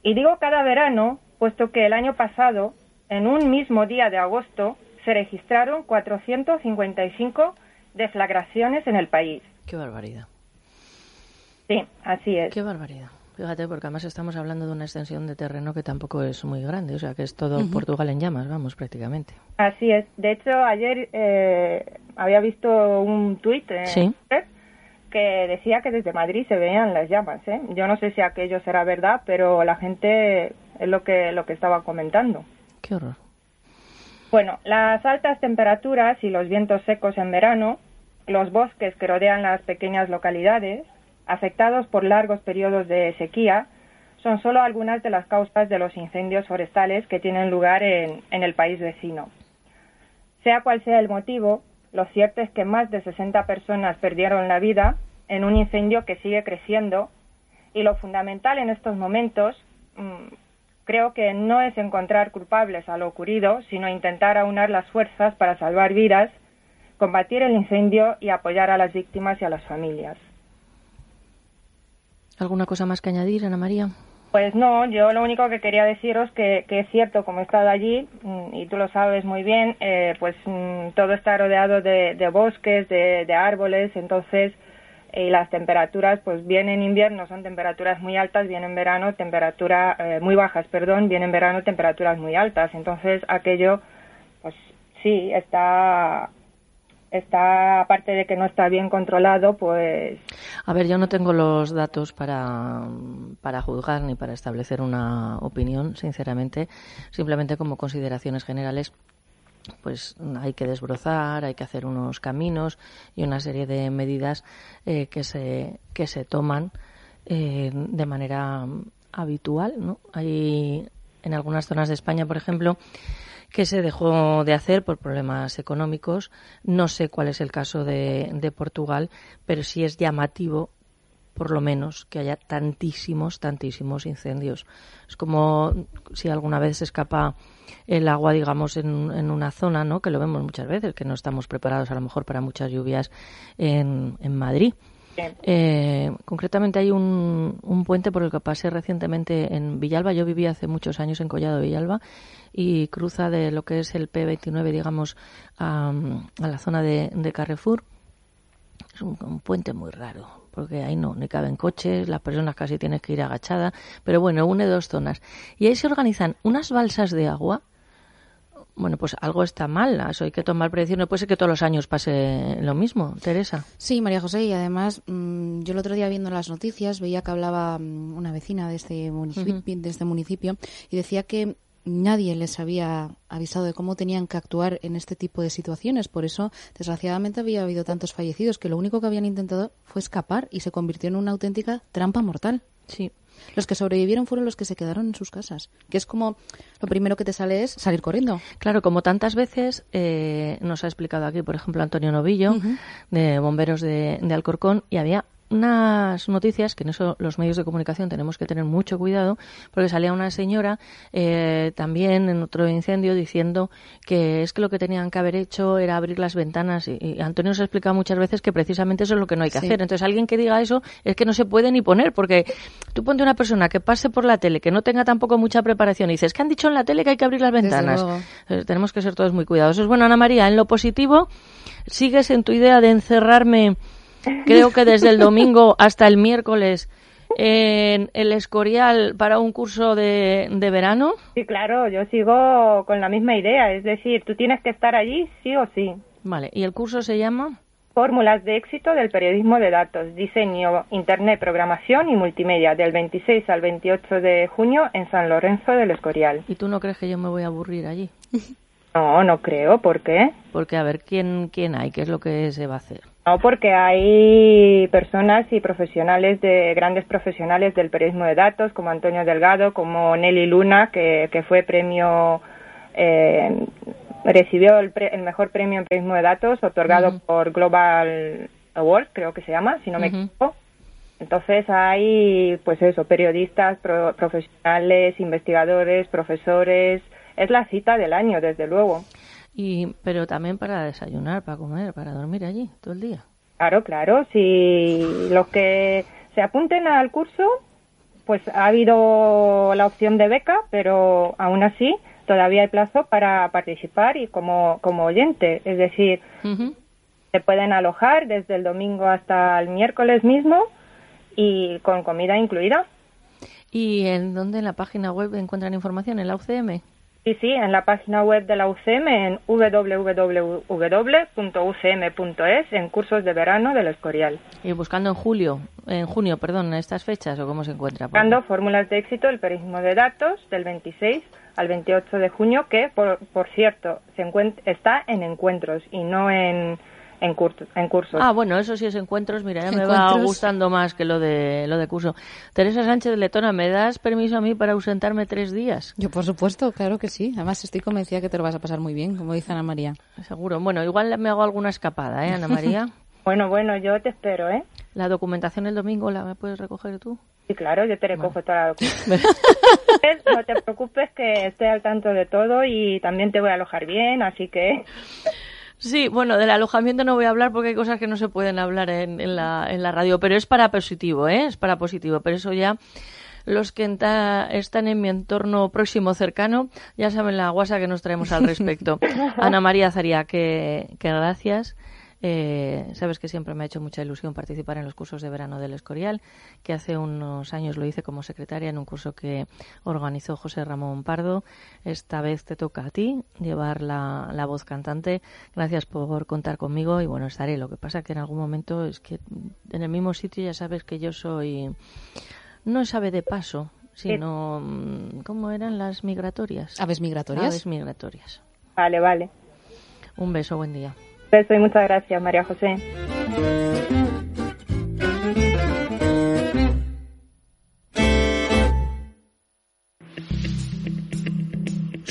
Y digo cada verano, puesto que el año pasado, en un mismo día de agosto, se registraron 455 deflagraciones en el país. Qué barbaridad. Sí, así es. Qué barbaridad. Fíjate, porque además estamos hablando de una extensión de terreno que tampoco es muy grande, o sea, que es todo Portugal en llamas, vamos, prácticamente. Así es. De hecho, ayer eh, había visto un tuit que decía que desde Madrid se veían las llamas. ¿eh? Yo no sé si aquello será verdad, pero la gente es lo que, lo que estaba comentando. Qué horror. Bueno, las altas temperaturas y los vientos secos en verano, los bosques que rodean las pequeñas localidades, afectados por largos periodos de sequía, son solo algunas de las causas de los incendios forestales que tienen lugar en, el país vecino. Sea cual sea el motivo, lo cierto es que más de 60 personas perdieron la vida en un incendio que sigue creciendo y lo fundamental en estos momentos mm, creo que no es encontrar culpables a lo ocurrido, sino intentar aunar las fuerzas para salvar vidas, combatir el incendio y apoyar a las víctimas y a las familias. ¿Alguna cosa más que añadir, Ana María? Pues no, yo lo único que quería deciros que, que es cierto, como he estado allí, mm, y tú lo sabes muy bien, eh, pues mm, todo está rodeado de, de bosques, de, árboles, entonces y las temperaturas, pues bien en invierno son temperaturas muy altas, bien en verano temperatura eh, muy bajas, perdón, bien en verano temperaturas muy altas. Entonces aquello, pues sí, está está aparte de que no está bien controlado, pues. A ver, yo no tengo los datos para, para juzgar ni para establecer una opinión, sinceramente, simplemente como consideraciones generales pues hay que desbrozar, hay que hacer unos caminos y una serie de medidas eh, que se que se toman eh, de manera habitual, ¿no? Hay en algunas zonas de España, por ejemplo, que se dejó de hacer por problemas económicos. No sé cuál es el caso de, de Portugal, pero sí es llamativo por lo menos, que haya tantísimos, tantísimos incendios. Es como si alguna vez se escapa el agua, digamos, en, en, una zona, ¿no? Que lo vemos muchas veces, que no estamos preparados a lo mejor para muchas lluvias en, en Madrid. Eh, concretamente hay un, puente por el que pasé recientemente en Villalba. Yo viví hace muchos años en Collado Villalba y cruza de lo que es el P29, digamos, a, a la zona de, de Carrefour. Es un, un, puente muy raro, porque ahí no, ni caben coches, las personas casi tienes que ir agachadas, pero bueno, une dos zonas. Y ahí se organizan unas balsas de agua bueno, pues algo está mal, eso hay que tomar prevención. No puede ser que todos los años pase lo mismo, Teresa. Sí, María José, y además mmm, yo el otro día viendo las noticias veía que hablaba mmm, una vecina de este, municipio, uh -huh. de este municipio y decía que nadie les había avisado de cómo tenían que actuar en este tipo de situaciones. Por eso, desgraciadamente, había habido tantos fallecidos que lo único que habían intentado fue escapar y se convirtió en una auténtica trampa mortal. Sí. Los que sobrevivieron fueron los que se quedaron en sus casas, que es como lo primero que te sale es salir corriendo. Claro, como tantas veces eh, nos ha explicado aquí, por ejemplo, Antonio Novillo, uh -huh. de Bomberos de, de Alcorcón, y había unas noticias que en eso los medios de comunicación tenemos que tener mucho cuidado porque salía una señora eh, también en otro incendio diciendo que es que lo que tenían que haber hecho era abrir las ventanas. Y, y Antonio nos ha explicado muchas veces que precisamente eso es lo que no hay que sí. hacer. Entonces alguien que diga eso es que no se puede ni poner porque tú ponte una persona que pase por la tele que no tenga tampoco mucha preparación y dices que han dicho en la tele que hay que abrir las ventanas entonces, tenemos que ser todos muy cuidadosos. Bueno Ana María en lo positivo sigues en tu idea de encerrarme creo que desde el domingo hasta el miércoles en el Escorial para un curso de, de, verano? Sí, claro, yo sigo con la misma idea, es decir, tú tienes que estar allí sí o sí. Vale, ¿y el curso se llama? Fórmulas de éxito del periodismo de datos, diseño, internet, programación y multimedia, del 26 al 28 de junio en San Lorenzo del Escorial. ¿Y tú no crees que yo me voy a aburrir allí? No, no creo, ¿por qué? Porque a ver, ¿quién, quién hay? ¿Qué es lo que se va a hacer? No, porque hay personas y profesionales de grandes profesionales del periodismo de datos, como Antonio Delgado, como Nelly Luna, que, que fue premio, eh, recibió el, pre, el, mejor premio en periodismo de datos, otorgado uh -huh. por Global Award, creo que se llama, si no me uh -huh. equivoco. Entonces hay, pues eso, periodistas, pro, profesionales, investigadores, profesores. Es la cita del año, desde luego. Y, pero también para desayunar, para comer, para dormir allí todo el día. Claro, claro. Si los que se apunten al curso, pues ha habido la opción de beca, pero aún así todavía hay plazo para participar y como, como oyente. Es decir, uh -huh. se pueden alojar desde el domingo hasta el miércoles mismo y con comida incluida. ¿Y en dónde en la página web encuentran información? ¿En la UCM? Sí, sí, en la página web de la UCM en www.ucm.es en cursos de verano del Escorial. Y buscando en julio, en junio, perdón, estas fechas o cómo se encuentra. Buscando fórmulas de éxito el periodismo de datos del 26 al 28 de junio que por, por cierto se está en encuentros y no en en, curso, en cursos. Ah, bueno, eso sí es encuentros. Mira, ya me va gustando más que lo de lo de curso. Teresa Sánchez de Letona, ¿me das permiso a mí para ausentarme tres días? Yo, por supuesto, claro que sí. Además, estoy convencida que te lo vas a pasar muy bien, como dice Ana María. Seguro. Bueno, igual me hago alguna escapada, ¿eh, Ana María? bueno, bueno, yo te espero, ¿eh? ¿La documentación el domingo la me puedes recoger tú? Sí, claro, yo te recojo toda la documentación. no te preocupes que estoy al tanto de todo y también te voy a alojar bien, así que... Sí, bueno, del alojamiento no voy a hablar porque hay cosas que no se pueden hablar en, en, la, en la radio, pero es para positivo, ¿eh? Es para positivo, pero eso ya los que están en mi entorno próximo cercano ya saben la guasa que nos traemos al respecto. Ana María Zaría, que, que gracias. Eh, sabes que siempre me ha hecho mucha ilusión participar en los cursos de verano del Escorial, que hace unos años lo hice como secretaria en un curso que organizó José Ramón Pardo. Esta vez te toca a ti llevar la, la voz cantante. Gracias por contar conmigo y bueno, estaré. Lo que pasa que en algún momento es que en el mismo sitio ya sabes que yo soy no es ave de paso, sino mm, ¿cómo eran las migratorias? Aves migratorias. Aves migratorias. Vale, vale. Un beso, buen día. Beso y muchas gracias, María José.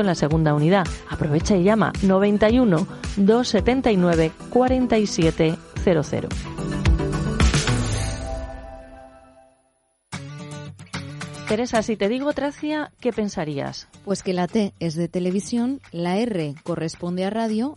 en la segunda unidad. Aprovecha y llama 91 279 4700. Teresa, si te digo Tracia, ¿qué pensarías? Pues que la T es de televisión, la R corresponde a radio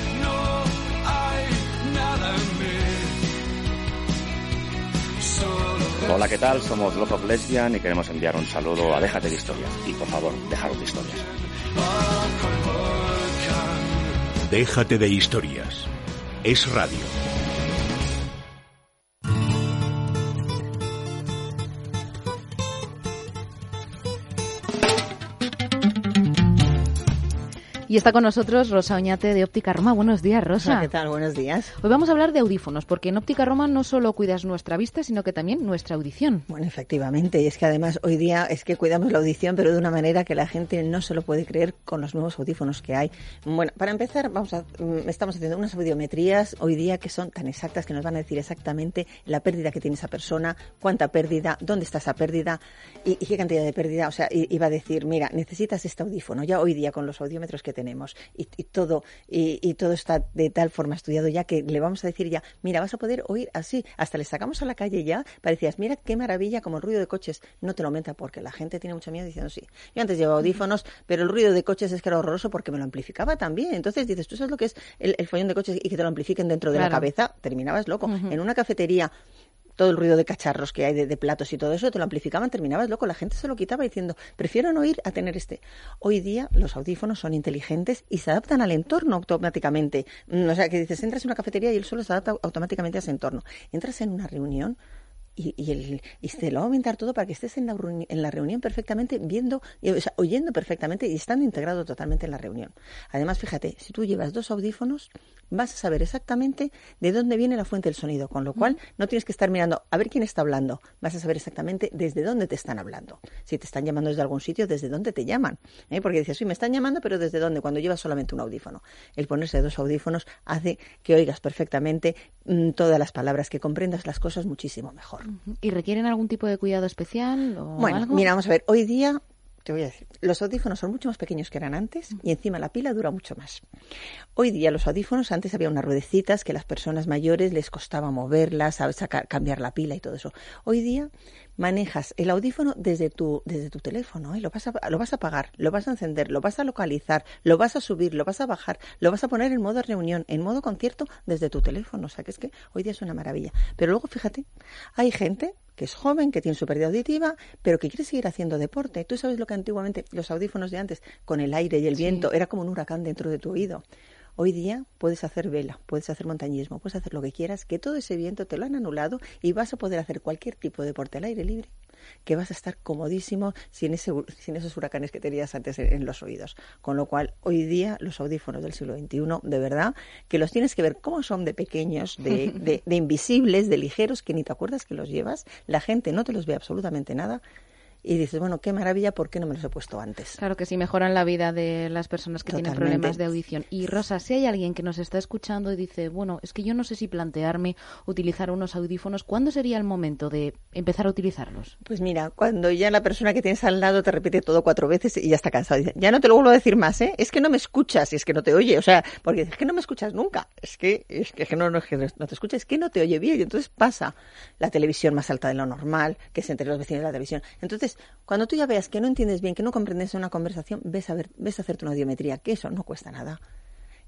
Hola, ¿qué tal? Somos Love of Lesbian y queremos enviar un saludo a Déjate de Historias. Y por favor, dejaros de historias. Déjate de historias. Es radio. Y está con nosotros Rosa Oñate de Óptica Roma. Buenos días, Rosa. ¿Qué tal? Buenos días. Hoy vamos a hablar de audífonos, porque en Óptica Roma no solo cuidas nuestra vista, sino que también nuestra audición. Bueno, efectivamente. Y es que además hoy día es que cuidamos la audición, pero de una manera que la gente no se lo puede creer con los nuevos audífonos que hay. Bueno, para empezar, vamos a, mm, estamos haciendo unas audiometrías hoy día que son tan exactas que nos van a decir exactamente la pérdida que tiene esa persona, cuánta pérdida, dónde está esa pérdida y, qué cantidad de pérdida. O sea, iba a decir, mira, necesitas este audífono. Ya hoy día con los audiómetros que tenemos y, y todo, y, todo está de tal forma estudiado ya que le vamos a decir ya, mira, vas a poder oír así. Hasta le sacamos a la calle ya, parecías, mira qué maravilla, como el ruido de coches. No te lo aumenta porque la gente tiene mucho miedo diciendo sí. Yo antes llevaba audífonos, pero el ruido de coches es que era horroroso porque me lo amplificaba también. Entonces dices, ¿tú sabes lo que es el, follón de coches y que te lo amplifiquen dentro de la cabeza? Terminabas loco. En una cafetería todo el ruido de cacharros que hay, de, platos y todo eso, te lo amplificaban, terminabas loco, la gente se lo quitaba diciendo, prefiero no oír a tener este. Hoy día los audífonos son inteligentes y se adaptan al entorno automáticamente. Mm, o sea, que dices, entras en una cafetería y el suelo se adapta automáticamente a ese entorno. Entras en una reunión, y, y, el, y se lo va a aumentar todo para que estés en la, en la reunión perfectamente, viendo, o sea, oyendo perfectamente y estando integrado totalmente en la reunión. Además, fíjate, si tú llevas dos audífonos, vas a saber exactamente de dónde viene la fuente del sonido, con lo cual no tienes que estar mirando a ver quién está hablando, vas a saber exactamente desde dónde te están hablando. Si te están llamando desde algún sitio, desde dónde te llaman. ¿eh? Porque dices, sí, me están llamando, pero desde dónde, cuando llevas solamente un audífono. El ponerse dos audífonos hace que oigas perfectamente mm, todas las palabras, que comprendas las cosas muchísimo mejor. ¿Y requieren algún tipo de cuidado especial? O bueno, mira, vamos a ver, hoy día te voy a decir, los audífonos son mucho más pequeños que eran antes y encima la pila dura mucho más. Hoy día los audífonos, antes había unas ruedecitas que las personas mayores les costaba moverlas. Sacar, cambiar la pila y todo eso. Hoy día manejas el audífono desde tu, desde tu teléfono, ¿eh? lo, vas a, lo vas a apagar, lo vas a encender, lo vas a localizar, lo vas a subir, lo vas a bajar, lo vas a poner en modo reunión, en modo concierto desde tu teléfono. O sea que es que hoy día es una maravilla. Pero luego fíjate, hay gente que es joven, que tiene su pérdida auditiva, pero que quiere seguir haciendo deporte. Tú sabes lo que antiguamente los audífonos de antes, con el aire y el viento, era como un huracán dentro de tu oído. Hoy día puedes hacer vela, puedes hacer montañismo, puedes hacer lo que quieras, que todo ese viento te lo han anulado y vas a poder hacer cualquier tipo de deporte al aire libre que vas a estar comodísimo sin, ese, sin esos huracanes que tenías antes en, los oídos. Con lo cual, hoy día, los audífonos del siglo XXI, de verdad, que los tienes que ver cómo son de pequeños, de, de, de invisibles, de ligeros, que ni te acuerdas que los llevas, la gente no te los ve absolutamente nada y dices, bueno, qué maravilla, ¿por qué no me los he puesto antes? Claro que sí, mejoran la vida de las personas que Totalmente. tienen problemas de audición. Y Rosa, si hay alguien que nos está escuchando y dice, bueno, es que yo no sé si plantearme utilizar unos audífonos, ¿cuándo sería el momento de empezar a utilizarlos? Pues mira, cuando ya la persona que tienes al lado te repite todo cuatro veces y ya está cansado, dice, ya no te lo vuelvo a decir más, ¿eh? Es que no me escuchas y es que no te oye, o sea, porque es que no me escuchas nunca, es que, es que, no, no, es que no te escuchas, es que no te oye bien y entonces pasa la televisión más alta de lo normal, que es entre los vecinos de la televisión. Entonces, cuando tú ya veas que no entiendes bien, que no comprendes una conversación, ves a, ver, ves a hacerte una audiometría, que eso no cuesta nada.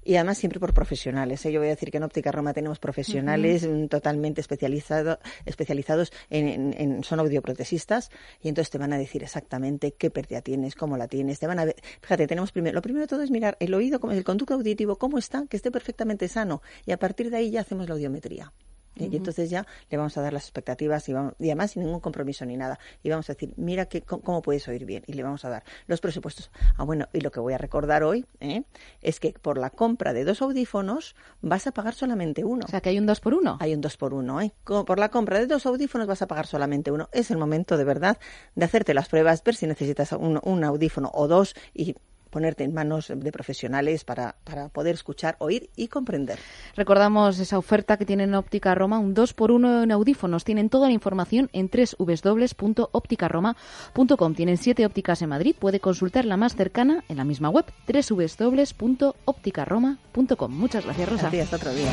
Y además siempre por profesionales. ¿eh? Yo voy a decir que en Óptica Roma tenemos profesionales uh -huh. totalmente especializado, especializados en, en, en, son audioprotesistas y entonces te van a decir exactamente qué pérdida tienes, cómo la tienes. Te van a ver, fíjate, tenemos primero, lo primero de todo es mirar el oído, el conducto auditivo, cómo está, que esté perfectamente sano y a partir de ahí ya hacemos la audiometría. Uh -huh. Y entonces ya le vamos a dar las expectativas y, vamos, y, además sin ningún compromiso ni nada. Y vamos a decir, mira que, cómo puedes oír bien. Y le vamos a dar los presupuestos. Ah, bueno, y lo que voy a recordar hoy ¿eh? es que por la compra de dos audífonos vas a pagar solamente uno. O sea, que hay un dos por uno. Hay un dos por uno. ¿eh? Por la compra de dos audífonos vas a pagar solamente uno. Es el momento de verdad de hacerte las pruebas, ver si necesitas un, un audífono o dos y ponerte en manos de profesionales para, para, poder escuchar, oír y comprender. Recordamos esa oferta que tienen Óptica Roma, un 2 por 1 en audífonos. Tienen toda la información en www.opticaroma.com. Tienen siete ópticas en Madrid. Puede consultar la más cercana en la misma web, www.opticaroma.com. Muchas gracias, Rosa. Gracias, otro día.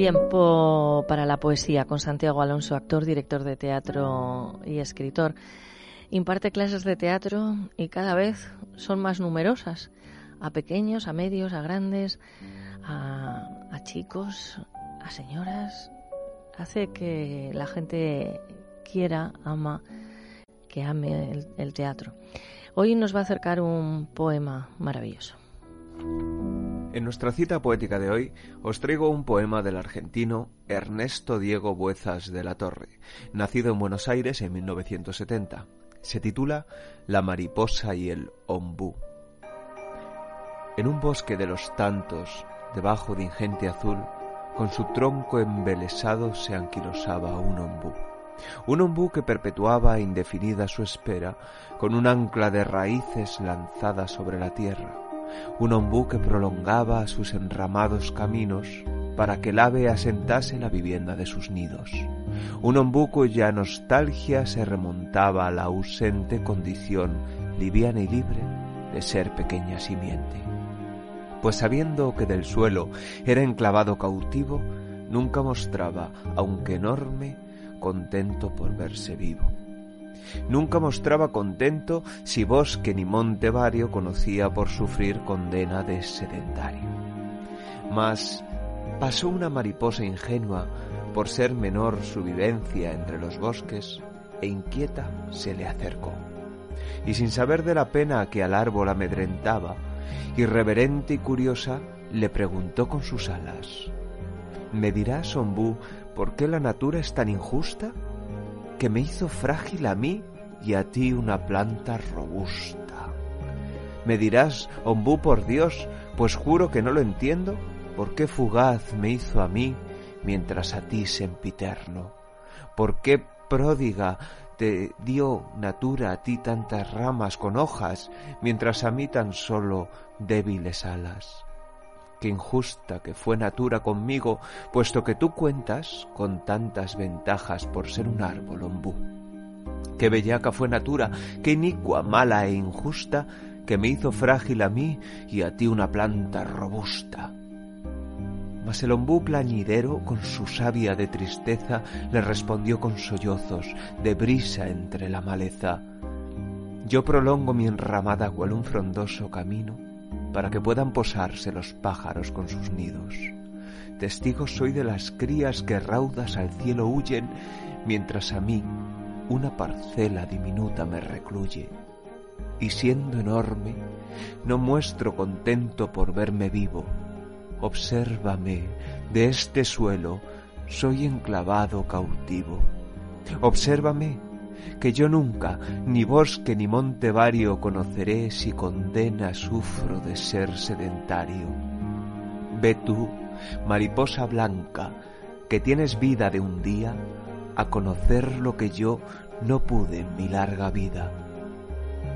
Tiempo para la poesía con Santiago Alonso, actor, director de teatro y escritor. Imparte clases de teatro y cada vez son más numerosas, a pequeños, a medios, a grandes, a, chicos, a señoras. Hace que la gente quiera, ama, que ame el teatro. Hoy nos va a acercar un poema maravilloso. En nuestra cita poética de hoy os traigo un poema del argentino Ernesto Diego Buezas de la Torre, nacido en Buenos Aires en 1970. Se titula La mariposa y el ombú. En un bosque de los tantos, debajo de ingente azul, con su tronco embelesado se anquilosaba un ombú. Un ombú que perpetuaba indefinida su espera, con un ancla de raíces lanzada sobre la tierra un ombú que prolongaba sus enramados caminos para que el ave asentase la vivienda de sus nidos, un ombú cuya nostalgia se remontaba a la ausente condición liviana y libre de ser pequeña simiente. pues sabiendo que del suelo era enclavado cautivo, nunca mostraba, aunque enorme, contento por verse vivo. Nunca mostraba contento si bosque ni monte vario conocía por sufrir condena de sedentario. Mas pasó una mariposa ingenua por ser menor su vivencia entre los bosques e inquieta se le acercó. Y sin saber de la pena que al árbol amedrentaba, irreverente y curiosa, le preguntó con sus alas, ¿Me dirás, Ombú, por qué la natura es tan injusta? Que me hizo frágil a mí y a ti una planta robusta. Me dirás, Ombú, por Dios, pues juro que no lo entiendo, por qué fugaz me hizo a mí mientras a ti sempiterno. ¿Por qué pródiga te dio natura a ti tantas ramas con hojas, mientras a mí tan solo débiles alas? Qué injusta que fue natura conmigo, puesto que tú cuentas con tantas ventajas por ser un árbol ombú. Qué bellaca fue natura, qué inicua, mala e injusta, que me hizo frágil a mí y a ti una planta robusta. Mas el ombú plañidero, con su savia de tristeza, le respondió con sollozos, de brisa entre la maleza. Yo prolongo mi enramada cual un frondoso camino, para que puedan posarse los pájaros con sus nidos. Testigo soy de las crías que raudas al cielo huyen, mientras a mí una parcela diminuta me recluye. Y siendo enorme, no muestro contento por verme vivo, Obsérvame, de este suelo soy enclavado cautivo. Obsérvame, que yo nunca ni bosque ni monte vario conoceré si condena sufro de ser sedentario. Ve tú, mariposa blanca, que tienes vida de un día, a conocer lo que yo no pude en mi larga vida.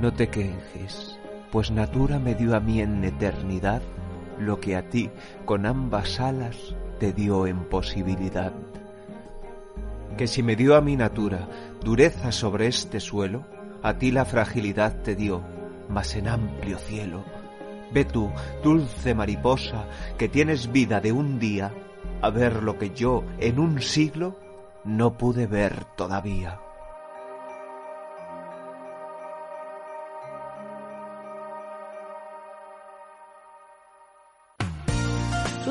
No te quejes, pues natura me dio a mí en eternidad lo que a ti con ambas alas te dio en posibilidad. Que si me dio a mi natura dureza sobre este suelo, a ti la fragilidad te dio, mas en amplio cielo. Ve tú, dulce mariposa, que tienes vida de un día, a ver lo que yo en un siglo no pude ver todavía.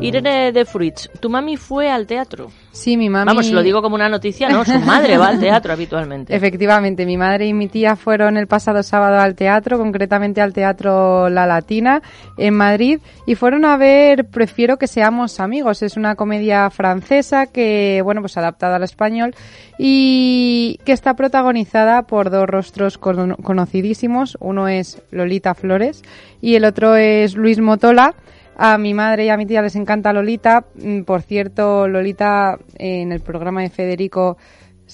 Irene de Fruits, tu mami fue al teatro. Sí, mi mami. Vamos, lo digo como una noticia, ¿no? Su madre va al teatro habitualmente. Efectivamente, mi madre y mi tía fueron el pasado sábado al teatro, concretamente al Teatro La Latina en Madrid, y fueron a ver Prefiero que seamos amigos. Es una comedia francesa que, bueno, pues adaptada al español y que está protagonizada por dos rostros con conocidísimos. Uno es Lolita Flores y el otro es Luis Motola. A mi madre y a mi tía les encanta Lolita. Mm, Por cierto, Lolita en el programa de Federico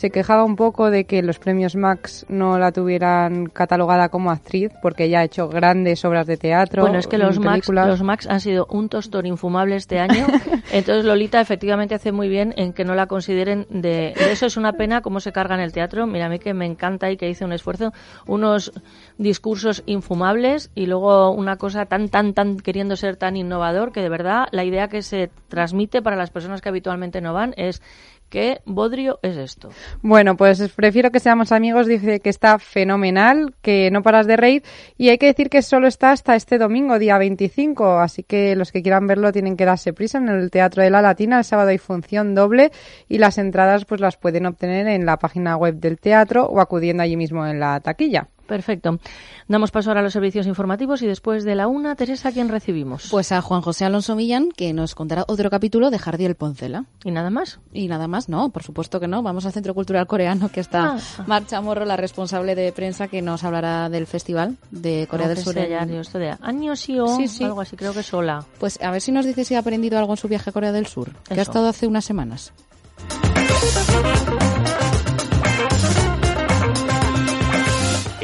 se quejaba un poco de que los premios Max no la tuvieran catalogada como actriz porque ella ha hecho grandes obras de teatro. Bueno, es que los Max, los Max han sido un tostón infumable este año. Entonces Lolita efectivamente hace muy bien en que no la consideren de, de eso es una pena cómo se carga en el teatro. Mira a mí que me encanta y que hice un esfuerzo, unos discursos infumables y luego una cosa tan tan tan queriendo ser tan innovador que de verdad la idea que se transmite para las personas que habitualmente no van es ¿Qué bodrio es esto? Bueno, pues prefiero que seamos amigos. Dice que está fenomenal, que no paras de reír. Y hay que decir que solo está hasta este domingo, día 25. Así que los que quieran verlo tienen que darse prisa en el Teatro de la Latina. El sábado hay función doble y las entradas pues las pueden obtener en la página web del teatro o acudiendo allí mismo en la taquilla. Perfecto. Damos paso ahora a los servicios informativos y después de la una, Teresa, ¿quién recibimos? Pues a Juan José Alonso Millán, que nos contará otro capítulo de Jardiel Poncela. ¿Y nada más? Y nada más, no, por supuesto que no. Vamos al Centro Cultural Coreano, que está Ah. Marcha Morro, la responsable de prensa, que nos hablará del festival de Corea No, del Sur. en- ya, esto de años y o Sí, sí. algo así, creo que sola. Pues a ver si nos dice si ha aprendido algo en su viaje a Corea del Sur, que ha estado hace unas semanas.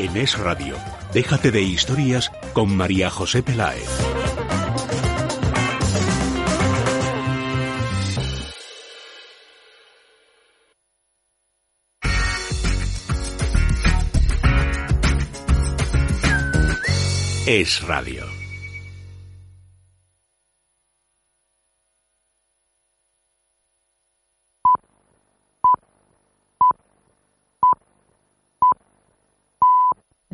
En Es Radio, déjate de historias con María José Peláez. Es Radio.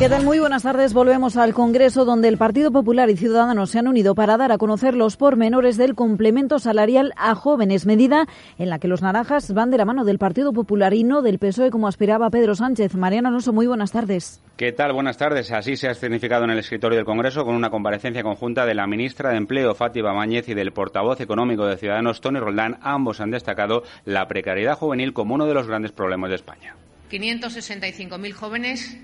¿Qué tal? Muy buenas tardes. Volvemos al Congreso, donde el Partido Popular y Ciudadanos se han unido para dar a conocer los pormenores del complemento salarial a jóvenes, medida en la que los naranjas van de la mano del Partido Popular y no del PSOE, como aspiraba Pedro Sánchez. Mariano Alonso, muy buenas tardes. ¿Qué tal? Buenas tardes. Así se ha escenificado en el escritorio del Congreso con una comparecencia conjunta de la ministra de Empleo, Fátima Mañez, y del portavoz económico de Ciudadanos, Tony Roldán. Ambos han destacado la precariedad juvenil como uno de los grandes problemas de España. 565.000 jóvenes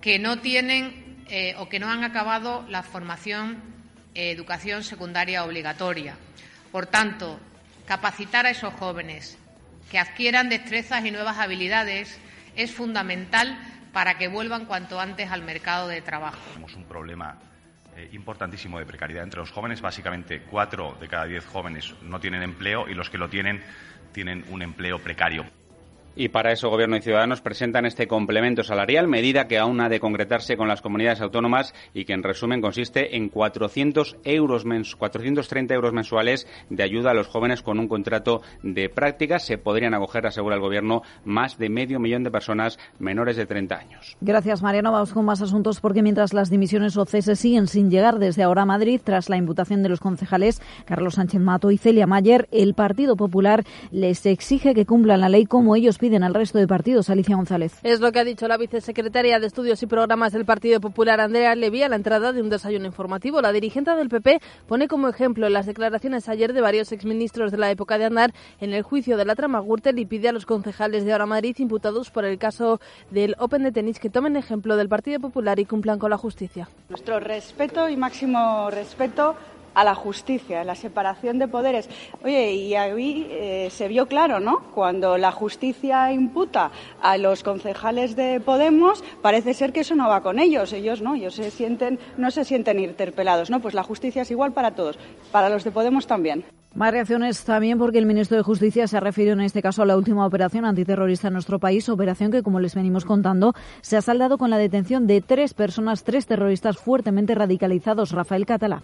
que no tienen eh, o que no han acabado la formación eh, educación secundaria obligatoria. Por tanto, capacitar a esos jóvenes que adquieran destrezas y nuevas habilidades es fundamental para que vuelvan cuanto antes al mercado de trabajo. Tenemos un problema eh, importantísimo de precariedad entre los jóvenes. Básicamente, cuatro de cada diez jóvenes no tienen empleo y los que lo tienen tienen un empleo precario. Y para eso Gobierno y Ciudadanos presentan este complemento salarial, medida que aún ha de concretarse con las comunidades autónomas y que en resumen consiste en 400 euros mens 430 euros mensuales de ayuda a los jóvenes con un contrato de prácticas. Se podrían acoger, asegura el Gobierno, más de medio millón de personas menores de 30 años. Gracias, Mariano. Vamos con más asuntos porque mientras las dimisiones o siguen sin llegar desde ahora a Madrid, tras la imputación de los concejales Carlos Sánchez Mato y Celia Mayer, el Partido Popular les exige que cumplan la ley como ellos piden al resto de partidos. Alicia González. Es lo que ha dicho la vicesecretaria de Estudios y Programas del Partido Popular, Andrea Levy, a la entrada de un desayuno informativo. La dirigente del PP pone como ejemplo las declaraciones ayer de varios exministros de la época de Andar en el juicio de la trama Gürtel y pide a los concejales de Ahora Madrid imputados por el caso del Open de tenis que tomen ejemplo del Partido Popular y cumplan con la justicia. Nuestro respeto y máximo respeto a la justicia, a la separación de poderes. Oye, y ahí eh, se vio claro, ¿no? Cuando la justicia imputa a los concejales de Podemos, parece ser que eso no va con ellos. Ellos no, ellos se sienten, no se sienten interpelados, ¿no? Pues la justicia es igual para todos, para los de Podemos también. Más reacciones también porque el ministro de Justicia se ha referido en este caso a la última operación antiterrorista en nuestro país, operación que, como les venimos contando, se ha saldado con la detención de tres personas, tres terroristas fuertemente radicalizados. Rafael Catalá.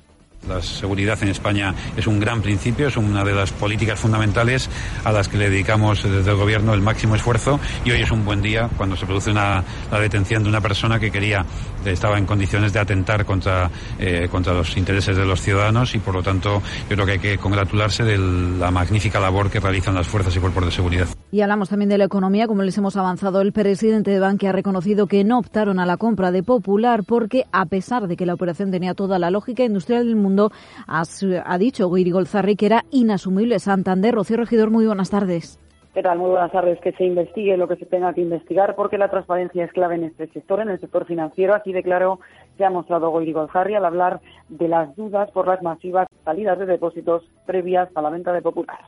La seguridad en España es un gran principio, es una de las políticas fundamentales a las que le dedicamos desde el Gobierno el máximo esfuerzo y hoy es un buen día cuando se produce una, la detención de una persona que quería, estaba en condiciones de atentar contra, eh, contra los intereses de los ciudadanos y por lo tanto yo creo que hay que congratularse de la magnífica labor que realizan las fuerzas y cuerpos de seguridad. Y hablamos también de la economía, como les hemos avanzado, el presidente de Bankia ha reconocido que no optaron a la compra de Popular porque, a pesar de que la operación tenía toda la lógica industrial del mundo, ha, ha dicho Guiri Golzarri que era inasumible Santander. Rocío Regidor, muy buenas tardes. ¿Qué tal? Muy buenas tardes. Que se investigue lo que se tenga que investigar porque la transparencia es clave en este sector, en el sector financiero. Así declaró, se ha mostrado Goiri Golzarri al hablar de las dudas por las masivas salidas de depósitos previas a la venta de Popular.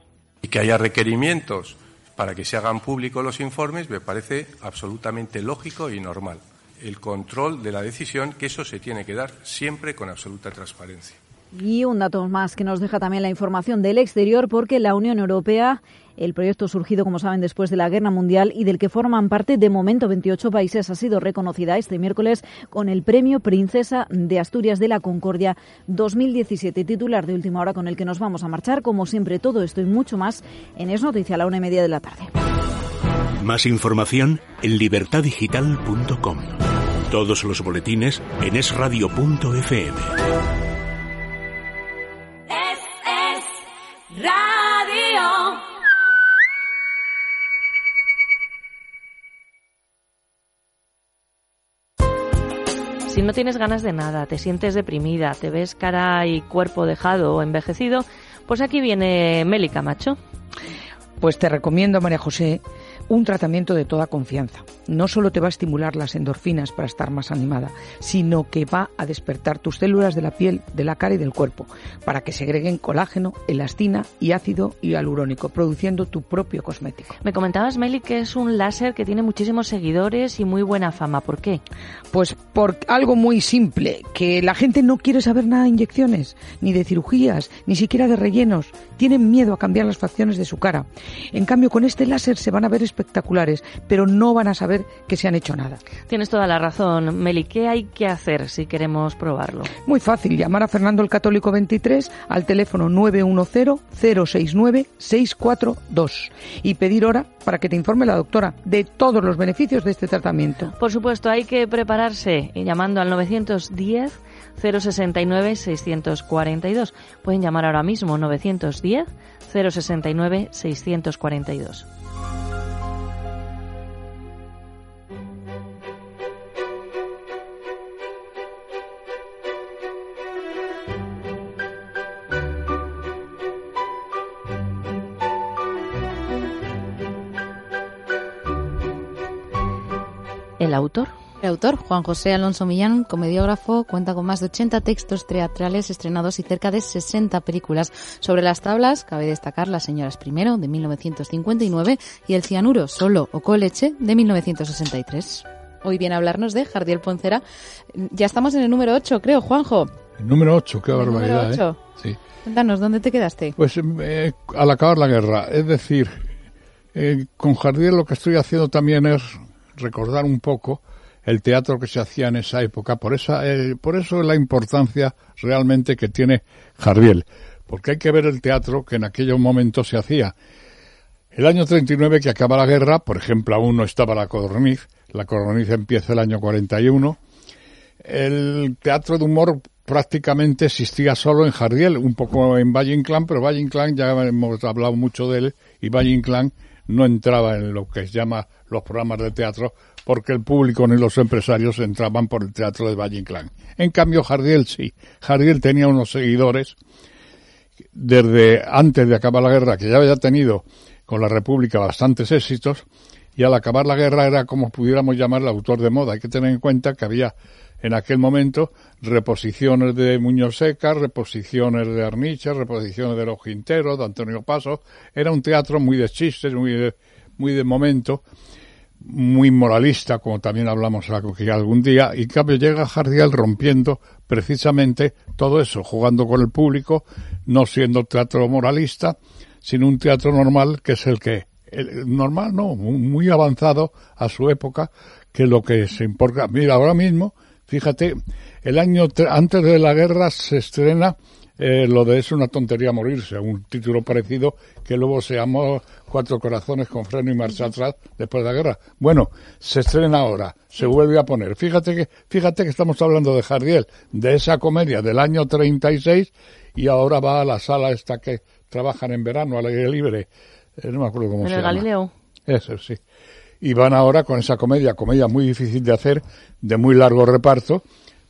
Y que haya requerimientos para que se hagan públicos los informes me parece absolutamente lógico y normal. El control de la decisión, que eso se tiene que dar siempre con absoluta transparencia. Y un dato más que nos deja también la información del exterior, porque la Unión Europea, el proyecto surgido, como saben, después de la Guerra Mundial y del que forman parte de momento 28 países, ha sido reconocida este miércoles con el Premio Princesa de Asturias de la Concordia 2017, titular de última hora con el que nos vamos a marchar. Como siempre, todo esto y mucho más en Es Noticia a la una y media de la tarde. Más información en libertadigital.com. Todos los boletines en esradio.fm. Si no tienes ganas de nada, te sientes deprimida, te ves cara y cuerpo dejado o envejecido, pues aquí viene Meli Camacho. Pues te recomiendo, María José, un tratamiento de toda confianza. No solo te va a estimular las endorfinas para estar más animada, sino que va a despertar tus células de la piel, de la cara y del cuerpo, para que segreguen colágeno, elastina y ácido hialurónico, produciendo tu propio cosmético. Me comentabas, Meli, que es un láser que tiene muchísimos seguidores y muy buena fama. ¿Por qué? Pues por algo muy simple, que la gente no quiere saber nada de inyecciones, ni de cirugías, ni siquiera de rellenos. Tienen miedo a cambiar las facciones de su cara. En cambio, con este láser se van a ver espectaculares, pero no van a saber que se han hecho nada. Tienes toda la razón, Meli. ¿Qué hay que hacer si queremos probarlo? Muy fácil, llamar a Fernando el Católico 23 al teléfono 910-069-642 y pedir hora para que te informe la doctora de todos los beneficios de este tratamiento. Por supuesto, hay que prepararse llamando al 910 069 642. Pueden llamar ahora mismo 910 069 642. ¿El autor? El autor, Juan José Alonso Millán, comediógrafo, cuenta con más de 80 textos teatrales estrenados y cerca de 60 películas. Sobre las tablas, cabe destacar Las señoras primero, de 1959, y El cianuro, solo o con leche, de 1963. Hoy viene a hablarnos de Jardiel Poncera. Ya estamos en el número 8, creo, Juanjo. El número 8, qué El barbaridad, número 8. ¿eh? Sí. Cuéntanos, ¿dónde te quedaste? Pues eh, al acabar la guerra, es decir, eh, con Jardiel lo que estoy haciendo también es recordar un poco el teatro que se hacía en esa época, por esa, eh, por eso la importancia realmente que tiene Jardiel, porque hay que ver el teatro que en aquellos momentos se hacía. El año 39 que acaba la guerra, por ejemplo, aún no estaba la codorniz, la codorniz empieza el año 41, el teatro de humor prácticamente existía solo en Jardiel, un poco en Valle Inclán, pero Valle Inclán ya hemos hablado mucho de él y Valle Inclán no entraba en lo que se llama los programas de teatro porque el público ni los empresarios entraban por el teatro de Valle Inclán. En cambio, Jardiel sí. Jardiel tenía unos seguidores desde antes de acabar la guerra, que ya había tenido con la República bastantes éxitos, y al acabar la guerra era como pudiéramos llamar el autor de moda. Hay que tener en cuenta que había en aquel momento reposiciones de Muñoz Seca, reposiciones de Arnicha, reposiciones de Los Quinteros, de Antonio Paso. Era un teatro muy de chistes, muy de, muy de momento, muy moralista, como también hablamos algún día, y en cambio llega Jardiel rompiendo precisamente todo eso, jugando con el público, no siendo teatro moralista, sino un teatro normal que es el que el normal no, muy avanzado a su época, que lo que se importa. Mira, ahora mismo, fíjate, el año antes de la guerra se estrena eh, lo de Es una tontería morirse, un título parecido que luego se llamó Cuatro Corazones con freno y marcha atrás después de la guerra. Bueno, se estrena ahora, se vuelve a poner. Fíjate que, fíjate que estamos hablando de Jardiel, de esa comedia del año 36 y ahora va a la sala esta que trabajan en verano al aire libre. Eh, no me acuerdo cómo ¿En se el llama. Galileo? Eso sí. Y van ahora con esa comedia, comedia muy difícil de hacer, de muy largo reparto,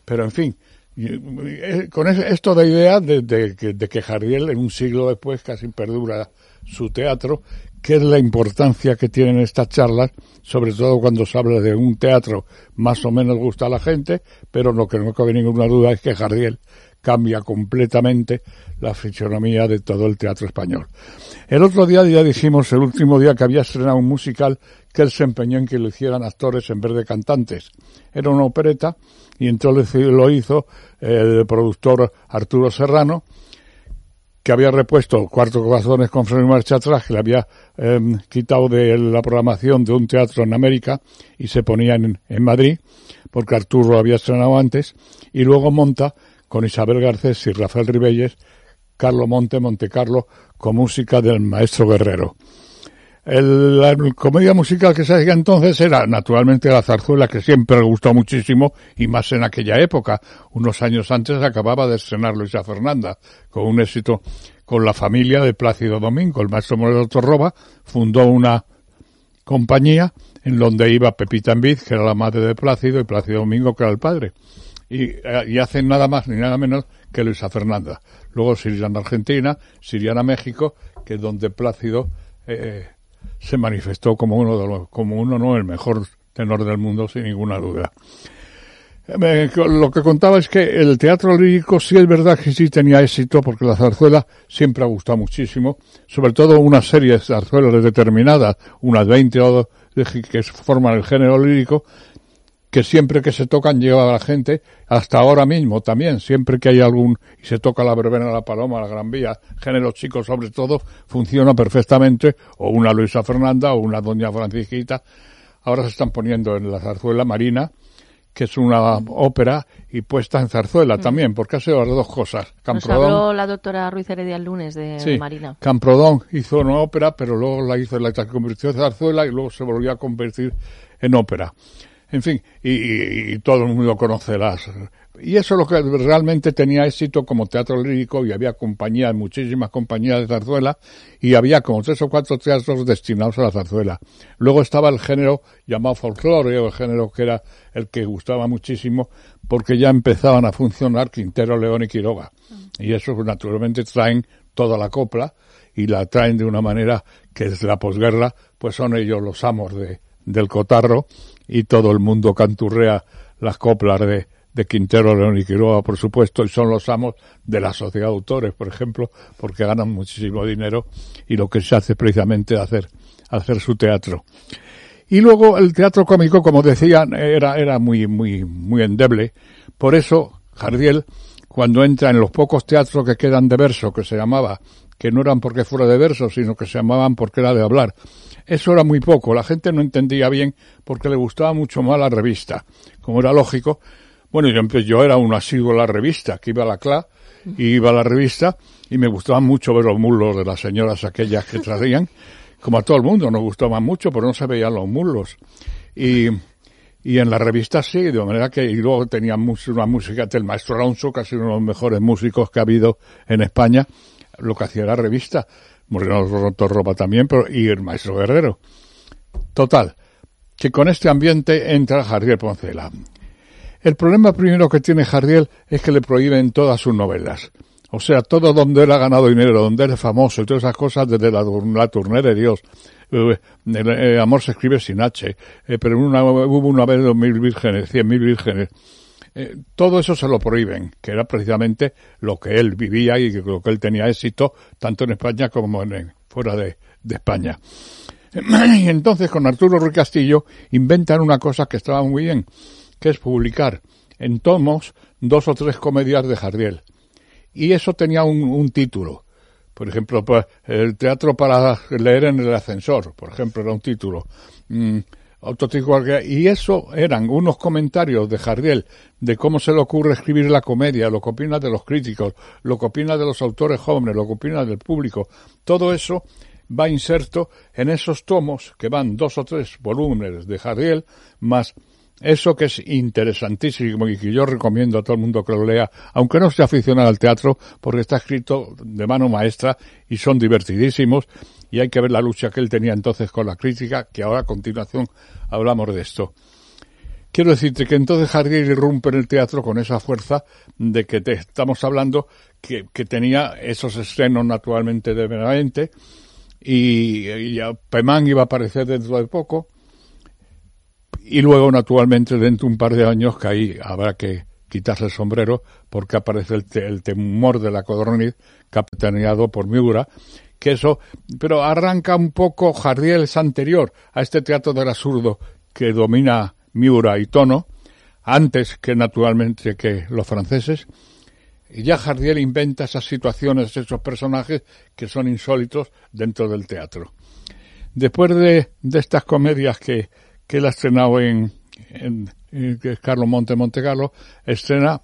pero en fin, eh, con es- esto de idea de, de que Jardiel en un siglo después casi perdura su teatro, que es la importancia que tienen estas charlas, sobre todo cuando se habla de un teatro más o menos gusta a la gente, pero lo que no cabe ninguna duda es que Jardiel cambia completamente la fisionomía de todo el teatro español. El otro día ya dijimos, el último día que había estrenado un musical que él se empeñó en que lo hicieran actores en vez de cantantes. Era una opereta y entonces lo hizo el productor Arturo Serrano, que había repuesto Cuarto Corazones con freno y marcha atrás, que le había eh, quitado de la programación de un teatro en América y se ponía en, en Madrid, porque Arturo lo había estrenado antes, y luego monta con Isabel Garcés y Rafael Ribelles, Carlo Monte, Montecarlo, con música del maestro Guerrero. El- la comedia musical que se hacía entonces era naturalmente la zarzuela que siempre le gustó muchísimo y más en aquella época. Unos años antes acababa de estrenar Luisa Fernanda con un éxito con la familia de Plácido Domingo. El maestro Moreno Torroba fundó una compañía en donde iba Pepita Envid, que era la madre de Plácido, y Plácido Domingo, que era el padre. Y, eh, y hacen nada más ni nada menos que Luisa Fernanda. Luego se irían a Argentina, se irían a México, que es donde Plácido eh, se manifestó como uno de los, como uno no el mejor tenor del mundo sin ninguna duda. Eh, lo que contaba es que el teatro lírico sí es verdad que sí tenía éxito porque la zarzuela siempre ha gustado muchísimo, sobre todo una serie de zarzuelas determinadas, unas 20 o que forman el género lírico, que siempre que se tocan lleva a la gente, hasta ahora mismo también, siempre que hay algún, y se toca la verbena, la paloma, la gran vía, género chico sobre todo, funciona perfectamente, o una Luisa Fernanda o una Doña Francisquita. Ahora se están poniendo en la zarzuela marina, que es una ópera y puesta en zarzuela Mm. también, porque hace las dos cosas. Nos Camprodón, habló la doctora Ruiz Heredia el lunes de, sí, Marina. Camprodón hizo una ópera, pero luego la hizo, la convirtió en zarzuela y luego se volvió a convertir en ópera. En fin, y, y- y todo el mundo conoce las... Y eso es lo que realmente tenía éxito como teatro lírico y había compañías, muchísimas compañías de zarzuela y había como tres o cuatro teatros destinados a la zarzuela. Luego estaba el género llamado folclore o el género que era el que gustaba muchísimo porque ya empezaban a funcionar Quintero, León y Quiroga. Y eso naturalmente traen toda la copla y la traen de una manera que desde la posguerra pues son ellos los amos de, del cotarro y todo el mundo canturrea las coplas de, de Quintero, León y Quiroga, por supuesto, y son los amos de la sociedad de autores, por ejemplo, porque ganan muchísimo dinero y lo que se hace precisamente es hacer, hacer su teatro. Y luego el teatro cómico, como decían, era, era muy, muy, muy endeble. Por eso, Jardiel, cuando entra en los pocos teatros que quedan de verso, que se llamaba, que no eran porque fuera de verso, sino que se llamaban porque era de hablar. Eso era muy poco, la gente no entendía bien porque le gustaba mucho más la revista. Como era lógico, bueno, yo, yo era un asiduo a la revista, que iba a la CLA, y iba a la revista, y me gustaban mucho ver los muslos de las señoras aquellas que traían, como a todo el mundo, nos gustaban mucho, pero no se veían los muslos. Y, y en la revista sí, de manera que, y luego tenía una música del maestro Alonso, casi uno de los mejores músicos que ha habido en España, lo que hacía la revista. Moreno Roto Ropa también, pero, y el maestro Guerrero. Total, que con este ambiente entra Jardiel Poncela. El problema primero que tiene Jardiel es que le prohíben todas sus novelas. O sea, todo donde él ha ganado dinero, donde él es famoso y todas esas cosas, desde la, la turné de Dios. Eh, el, amor se escribe sin H, eh, pero una, hubo una vez dos mil vírgenes, cien mil vírgenes. Eh, todo eso se lo prohíben, que era precisamente lo que él vivía y lo que él tenía éxito, tanto en España como en, fuera de, España. Y entonces con Arturo Ruiz Castillo inventan una cosa que estaba muy bien, que es publicar en tomos dos o tres comedias de Jardiel. Y eso tenía un, un título. Por ejemplo, pues, el teatro para leer en el ascensor, por ejemplo, era un título. Mm, y eso eran unos comentarios de Jardiel de cómo se le ocurre escribir la comedia, lo que opina de los críticos, lo que opina de los autores jóvenes, lo que opina del público. Todo eso va inserto en esos tomos que van dos o tres volúmenes de Jardiel más eso que es interesantísimo y que yo recomiendo a todo el mundo que lo lea, aunque no sea aficionado al teatro, porque está escrito de mano maestra y son divertidísimos y hay que ver la lucha que él tenía entonces con la crítica, que ahora a continuación hablamos de esto. Quiero decirte que entonces Jardiel irrumpe en el teatro con esa fuerza de que te estamos hablando que, tenía esos estrenos naturalmente de Benavente y, y Pemán iba a aparecer dentro de poco y luego naturalmente dentro de un par de años que ahí habrá que quitarse el sombrero porque aparece el, te- el temor de la codorniz capitaneado por Miura que eso pero arranca un poco Jardiel es anterior a este teatro del absurdo que domina Miura y Tono antes que naturalmente que los franceses y ya Jardiel inventa esas situaciones, esos personajes que son insólitos dentro del teatro. Después de, de estas comedias que, que él ha estrenado en, en, Carlos Monte Montecarlo, estrena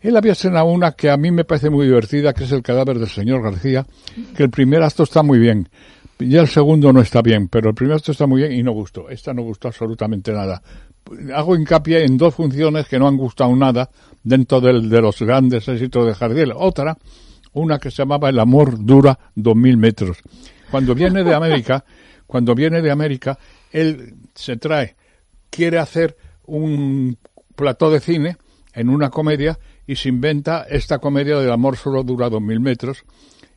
él había estrenado una que a mí me parece muy divertida, que es El cadáver del señor García, que el primer acto está muy bien. Ya el segundo no está bien, pero el primer acto está muy bien y no gustó. Esta no gustó absolutamente nada. Hago hincapié en dos funciones que no han gustado nada dentro del- de los grandes éxitos de Jardiel. Otra, una que se llamaba El amor dura dos mil metros. Cuando viene de América, cuando viene de América, él se trae, quiere hacer un plató de cine en una comedia y se inventa esta comedia del amor solo dura dos mil metros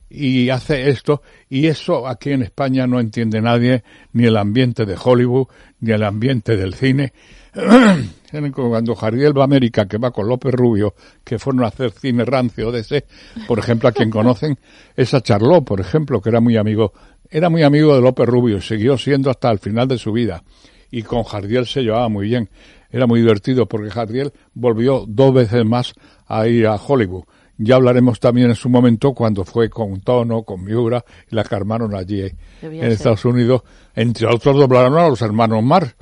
y hace esto. Y eso aquí en España no entiende nadie ni el ambiente de Hollywood ni el ambiente del cine. Cuando Jardiel va a América que va con López Rubio que fueron a hacer cine rancio de ese por ejemplo a quien conocen es a Charlot por ejemplo que era muy amigo era muy amigo de López Rubio y siguió siendo hasta el final de su vida y con Jardiel se llevaba muy bien era muy divertido porque Jardiel volvió dos veces más a ir a Hollywood ya hablaremos también en su momento cuando fue con Tono, con Miura, y la que armaron allí eh, en Estados Unidos. Entre otros doblaron a los hermanos Mar.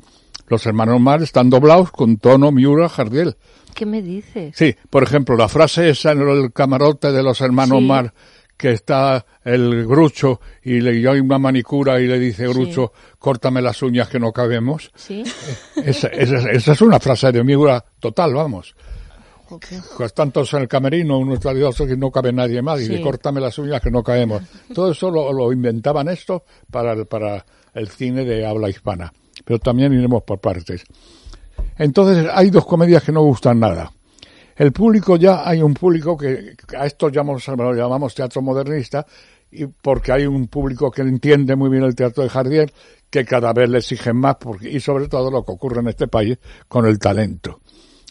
Los hermanos Mar están doblados con Tono, Miura, Jardiel. ¿Qué me dices? Sí, por ejemplo, la frase esa en el camarote de los hermanos Mar, que está el Grucho y le dio una manicura y le dice Grucho, córtame las uñas que no cabemos. Sí. Esa, esa, esa es una frase de Miura total, vamos. Pues tantos en el camerino, uno tras que no cabe nadie más, y córtame las uñas que no caemos. Todo eso lo, inventaban esto para el, para el cine de habla hispana. Pero también iremos por partes. Entonces, hay dos comedias que no gustan nada. El público ya, hay un público que a esto llamamos, lo llamamos teatro modernista, y porque hay un público que entiende muy bien el teatro de Jardier, que cada vez le exigen más, porque, y sobre todo lo que ocurre en este país con el talento.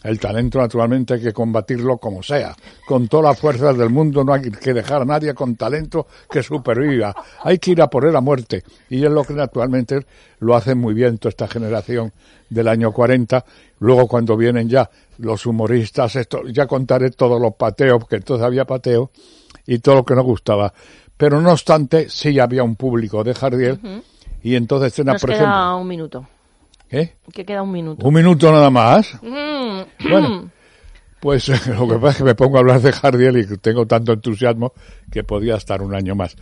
El talento, naturalmente, hay que combatirlo como sea. Con todas las fuerzas del mundo no hay que dejar a nadie con talento que superviva. Hay que ir a por él a muerte. Y es lo que naturalmente lo hace muy bien toda esta generación del año 40. Luego, cuando vienen ya los humoristas, esto, ya contaré todos los pateos, porque entonces había pateo, y todo lo que nos gustaba. Pero no obstante, sí había un público de Jardiel. Y entonces, Nos por queda un minuto. ¿Qué? Que queda un minuto. ¿Un minuto nada más? Mm. Bueno, pues lo que pasa es que me pongo a hablar de Jardiel y tengo tanto entusiasmo que podía estar un año más.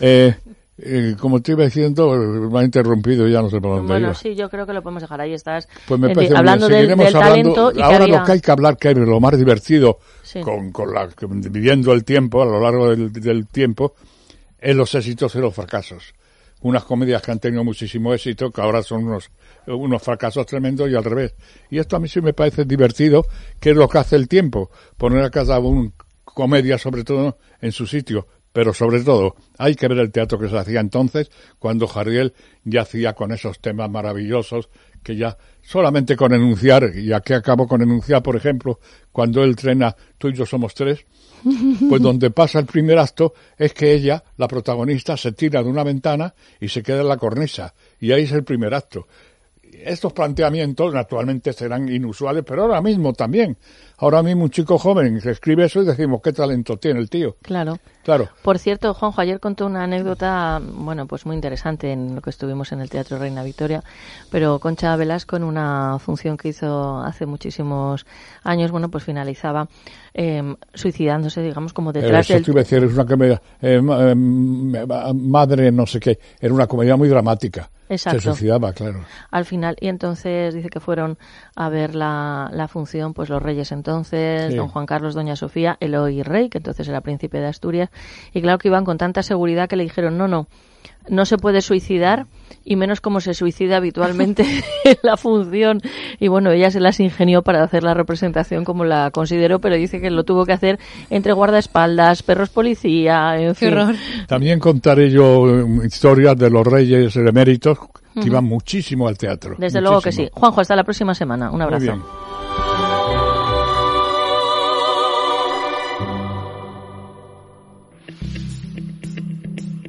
Eh, eh, como te iba diciendo, me ha interrumpido y ya no sé por dónde Bueno, iba. sí, yo creo que lo podemos dejar ahí. Estás Pues me parece hablando del, hablando- talento y que Ahora había- lo que hay que hablar, que es lo más divertido, Sí. con, con la, viviendo el tiempo, a lo largo del, del tiempo, es los éxitos y los fracasos. Unas comedias que han tenido muchísimo éxito, que ahora son unos, unos fracasos tremendos y al revés. Y esto a mí sí me parece divertido, que es lo que hace el tiempo, poner a cada un comedia sobre todo en su sitio. Pero sobre todo, hay que ver el teatro que se hacía entonces, cuando Jardiel ya hacía con esos temas maravillosos, que ya solamente con enunciar, y aquí acabo con enunciar, por ejemplo, cuando él trena Tú y yo somos tres, pues donde pasa el primer acto es que ella, la protagonista, se tira de una ventana y se queda en la cornisa. Y ahí es el primer acto. Estos planteamientos naturalmente serán inusuales, pero ahora mismo también. Ahora mismo un chico joven se escribe eso y decimos qué talento tiene el tío. Claro. Claro. Por cierto, Juanjo, ayer contó una anécdota, bueno, pues muy interesante en lo que estuvimos en el Teatro Reina Victoria, pero Concha Velasco en una función que hizo hace muchísimos años, bueno, pues finalizaba eh, suicidándose, digamos, como detrás Eso del... te iba a decir, es una comedia, eh, ma- eh, madre no sé qué, era una comedia muy dramática. Exacto. Se suicidaba, claro. al final y entonces dice que fueron a ver la, la función pues los reyes entonces Sí. don Juan Carlos doña Sofía Eloy Rey que entonces era príncipe de Asturias. Y claro que iban con tanta seguridad que le dijeron no no no se puede suicidar y menos como se suicida habitualmente en la función y bueno ella se las ingenió para hacer la representación como la consideró pero dice que lo tuvo que hacer entre guardaespaldas perros policía en fin. También contaré yo eh, historias de los reyes eméritos que iban muchísimo al teatro. desde luego que sí. Juanjo hasta la próxima semana. Un Muy abrazo. bien.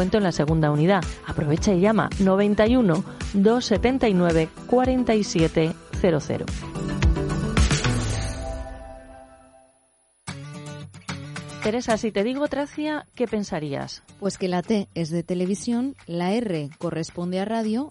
en la segunda unidad. Aprovecha y llama 91 279 4700. Teresa, si te digo Tracia, ¿qué pensarías? Pues que la T es de televisión, la R corresponde a radio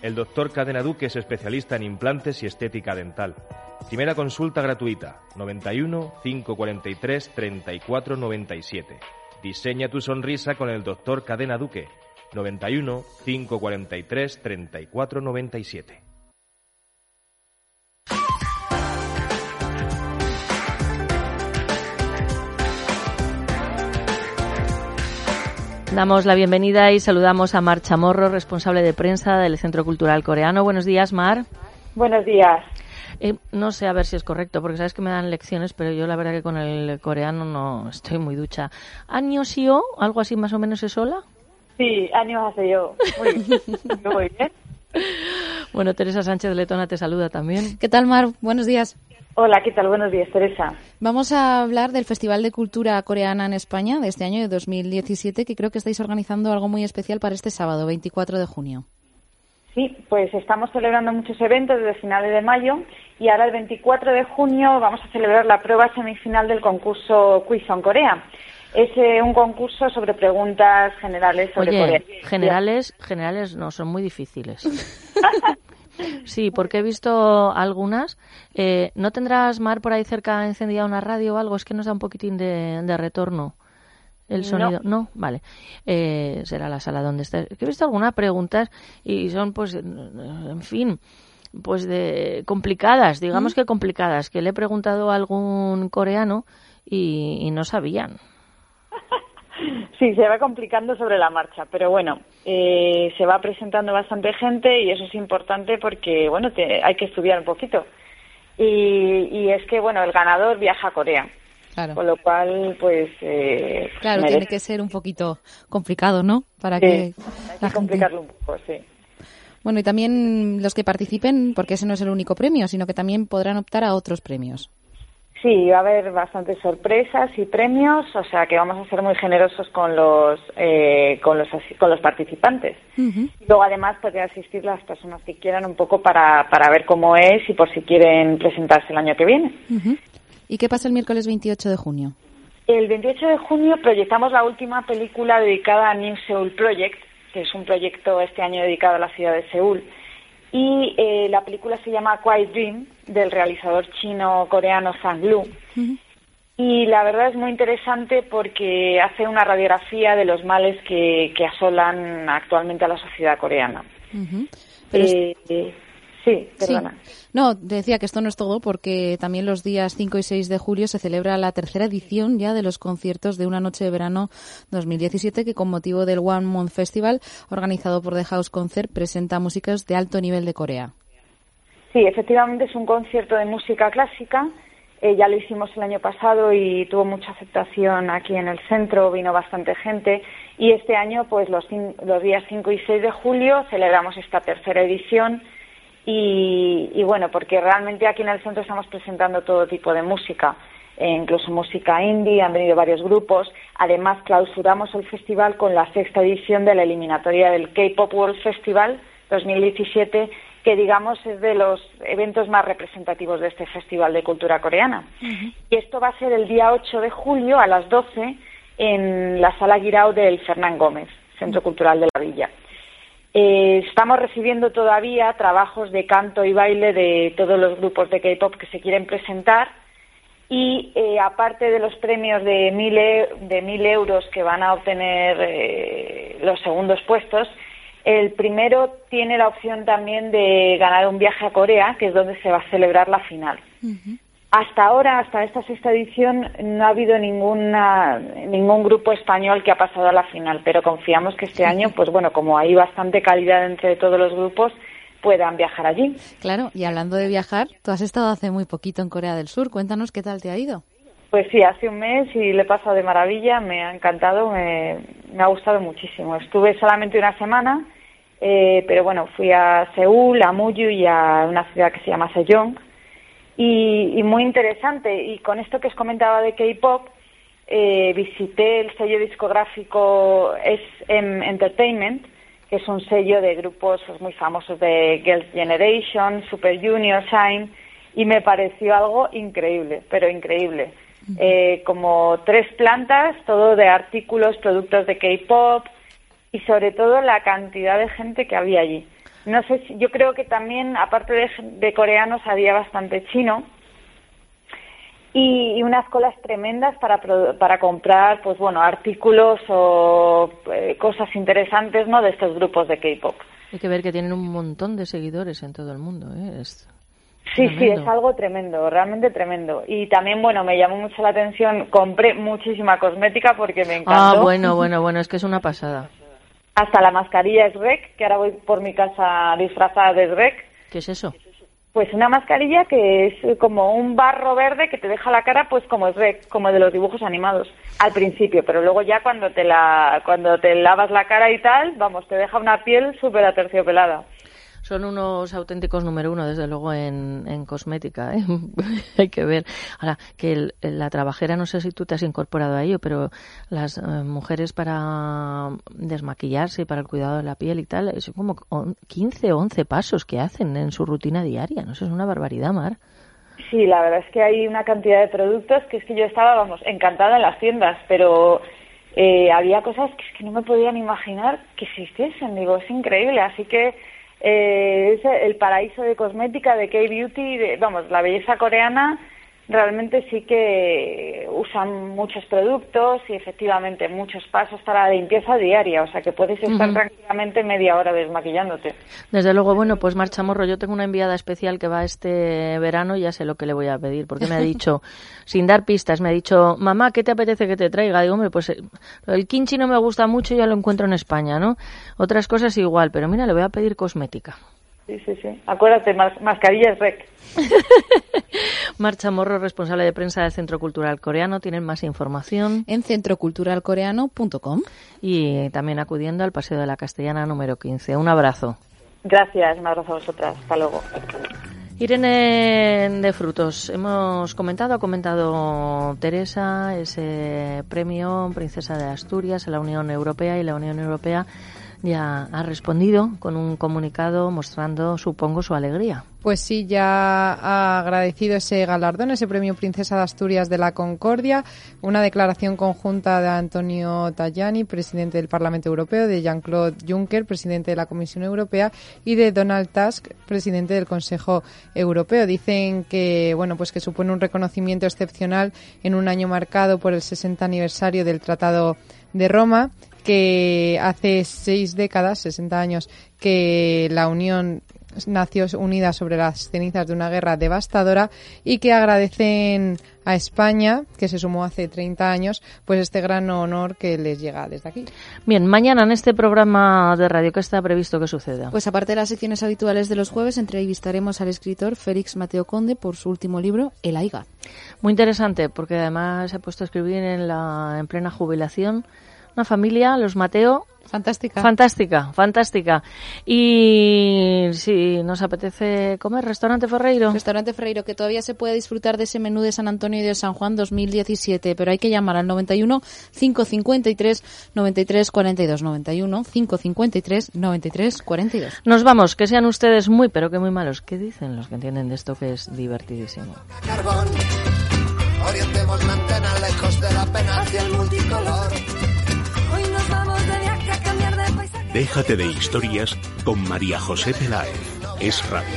El doctor Cadena Duque es especialista en implantes y estética dental. Primera consulta gratuita, 91 543 34 97. Diseña tu sonrisa con el doctor Cadena Duque, 91 543 34 97. Damos la bienvenida y saludamos a Mar Chamorro, responsable de prensa del Centro Cultural Coreano. Buenos días, Mar. Buenos días. Eh, no sé a ver si es correcto, porque sabes que me dan lecciones, pero yo la verdad que con el coreano no estoy muy ducha. ¿Añosio? ¿Algo así más o menos es sola? Sí, años hace yo. Muy, muy bien. Bueno, Teresa Sánchez Letona te saluda también. ¿Qué tal, Mar? Buenos días. Hola, ¿qué tal? Buenos días, Teresa. Vamos a hablar del Festival de Cultura Coreana en España de este año de 2017, que creo que estáis organizando algo muy especial para este sábado, 24 de junio. Sí, pues estamos celebrando muchos eventos desde finales de mayo y ahora el 24 de junio vamos a celebrar la prueba semifinal del concurso Quiz on Corea. Es eh, un concurso sobre preguntas generales sobre Oye, Corea. generales, generales no, son muy difíciles. Sí, porque he visto algunas. Eh, ¿No tendrás, Mar, por ahí cerca encendida una radio o algo? Es que nos da un poquitín de, de retorno el sonido. No, vale. Eh, será la sala donde estés. He visto algunas preguntas y son, pues, en fin, pues de complicadas, digamos que complicadas, que le he preguntado a algún coreano y, y no sabían. Sí, se va complicando sobre la marcha, pero bueno, eh, se va presentando bastante gente y eso es importante porque, bueno, te- hay que estudiar un poquito. Y, y es que, bueno, el ganador viaja a Corea, Claro. con lo cual, pues... Eh, Claro, merece- tiene que ser un poquito complicado, ¿no? Para Sí, que hay la que gente- complicarlo un poco, sí. Bueno, y también los que participen, porque ese no es el único premio, sino que también podrán optar a otros premios. Sí, va a haber bastantes sorpresas y premios, o sea que vamos a ser muy generosos con los eh, con los con los participantes. Luego además pueden asistir las personas que quieran un poco para, para ver cómo es y por si quieren presentarse el año que viene. ¿Y qué pasa el miércoles 28 de junio? El 28 de junio proyectamos la última película dedicada a New Seoul Project, que es un proyecto este año dedicado a la ciudad de Seúl. Y eh, la película se llama Quiet Dream, del realizador chino-coreano Zhang Lu. Y la verdad es muy interesante porque hace una radiografía de los males que, que asolan actualmente a la sociedad coreana. Eh, Sí. perdona. No, decía que esto no es todo porque también los días 5 y 6 de julio se celebra la tercera edición ya de los conciertos de Una Noche de Verano 2017 que con motivo del One Month Festival organizado por The House Concert presenta músicos de alto nivel de Corea. Sí, efectivamente es un concierto de música clásica. Eh, ya lo hicimos el año pasado y tuvo mucha aceptación aquí en el centro, vino bastante gente. Y este año, pues los, los días 5 y 6 de julio, celebramos esta tercera edición. Y, y bueno, porque realmente aquí en el centro estamos presentando todo tipo de música, eh, incluso música indie, han venido varios grupos. Además, clausuramos el festival con la sexta edición de la eliminatoria del K-Pop World Festival 2017, que digamos es de los eventos más representativos de este Festival de Cultura Coreana. Y esto va a ser el día 8 de julio a las 12 en la Sala Guirao del Fernán Gómez, Centro Cultural de la Villa. Eh, estamos recibiendo todavía trabajos de canto y baile de todos los grupos de K-pop que se quieren presentar y eh, aparte de los premios de mil, e- de mil euros que van a obtener eh, los segundos puestos, el primero tiene la opción también de ganar un viaje a Corea, que es donde se va a celebrar la final. Hasta ahora, hasta esta sexta edición, no ha habido ninguna, ningún grupo español que ha pasado a la final, pero confiamos que este año, pues bueno, como hay bastante calidad entre todos los grupos, puedan viajar allí. Claro, y hablando de viajar, tú has estado hace muy poquito en Corea del Sur. Cuéntanos qué tal te ha ido. Pues sí, hace un mes y le he pasado de maravilla, me ha encantado, me, me ha gustado muchísimo. Estuve solamente una semana Eh, pero bueno, fui a Seúl, a Muyu y a una ciudad que se llama Sejong. Y, y muy interesante. Y con esto que os comentaba de K-pop, eh, visité el sello discográfico SM Entertainment, que es un sello de grupos pues, muy famosos de Girls' Generation, Super Junior, Shine, y me pareció algo increíble, pero increíble. Eh, como tres plantas, todo de artículos, productos de K-pop y sobre todo la cantidad de gente que había allí. No sé si, yo creo que también, aparte de, de coreanos, había bastante chino y, unas colas tremendas para, para comprar, pues bueno, artículos o eh, cosas interesantes, ¿no? De estos grupos de K-pop. Hay que ver que tienen un montón de seguidores en todo el mundo. ¿eh? Es Sí, sí, es algo tremendo, realmente tremendo. Y también, bueno, me llamó mucho la atención, compré muchísima cosmética porque me encantó. Ah, bueno, bueno, bueno, es que es una pasada. Hasta la mascarilla es rec, que ahora voy por mi casa disfrazada de rec. ¿Qué es eso? Pues una mascarilla que es como un barro verde que te deja la cara pues como es rec, como de los dibujos animados al principio, pero luego ya cuando te la cuando te lavas la cara y tal, vamos, te deja una piel súper aterciopelada. Son unos auténticos número uno, desde luego, en, en cosmética. ¿eh? Hay que ver. Ahora, que el- la trabajera, no sé si tú te has incorporado a ello, pero las eh, mujeres para desmaquillarse y para el cuidado de la piel y tal, son como on- 15 o 11 pasos que hacen en su rutina diaria. No sé, es una barbaridad, Mar. Sí, la verdad es que hay una cantidad de productos que es que yo estaba, vamos, encantada en las tiendas, pero eh, había cosas que es que no me podían imaginar que existiesen. Digo, es increíble. Así que eh, es el paraíso de cosmética, de K-Beauty, vamos, la belleza coreana, realmente sí que usan muchos productos y efectivamente muchos pasos para la limpieza diaria. O sea que puedes estar tranquilamente media hora desmaquillándote. Desde luego, bueno, pues Marchamorro, yo tengo una enviada especial que va este verano y ya sé lo que le voy a pedir, porque me ha dicho, sin dar pistas, me ha dicho, mamá, ¿qué te apetece que te traiga? Digo, hombre, pues eh, el kimchi no me gusta mucho, ya lo encuentro en España, ¿no? Otras cosas igual, pero mira, le voy a pedir cosmética. Sí, sí, sí. Acuérdate, mas- mascarillas rec. Marcha Morro, responsable de prensa del Centro Cultural Coreano. Tienen más información. En centroculturalcoreano.com. Y también acudiendo al Paseo de la Castellana número 15. Un abrazo. Gracias, un abrazo a vosotras. Hasta luego. Irene de Frutos, hemos comentado, ha comentado Teresa ese premio Princesa de Asturias a la Unión Europea y la Unión Europea ya ha respondido con un comunicado mostrando, supongo, su alegría. Pues sí, ya ha agradecido ese galardón, ese premio Princesa de Asturias de la Concordia, una declaración conjunta de Antonio Tajani, presidente del Parlamento Europeo, de Jean-Claude Juncker, presidente de la Comisión Europea, y de Donald Tusk, presidente del Consejo Europeo. Dicen que, bueno, pues que supone un reconocimiento excepcional en un año marcado por el 60 aniversario del Tratado de Roma que hace seis décadas, 60 años, que la Unión nació unida sobre las cenizas de una guerra devastadora y que agradecen a España, que se sumó hace 30 años, pues este gran honor que les llega desde aquí. Bien, mañana en este programa de radio, ¿qué está previsto que suceda? Pues aparte de las secciones habituales de los jueves, entrevistaremos al escritor Félix Mateo Conde por su último libro, El Aiga. Muy interesante, porque además se ha puesto a escribir en, la, en plena jubilación. Una familia, los Mateo. Fantástica. Fantástica, fantástica. Y si nos apetece comer, restaurante Ferreiro. Restaurante Ferreiro, que todavía se puede disfrutar de ese menú de San Antonio y de San Juan 2017, pero hay que llamar al 91 553 93 42. 91 553 93 42. Nos vamos, que sean ustedes muy, pero que muy malos. ¿Qué dicen los que entienden de esto que es divertidísimo? carbón. Orientemos la antena Déjate de historias con María José Peláez. Es radio.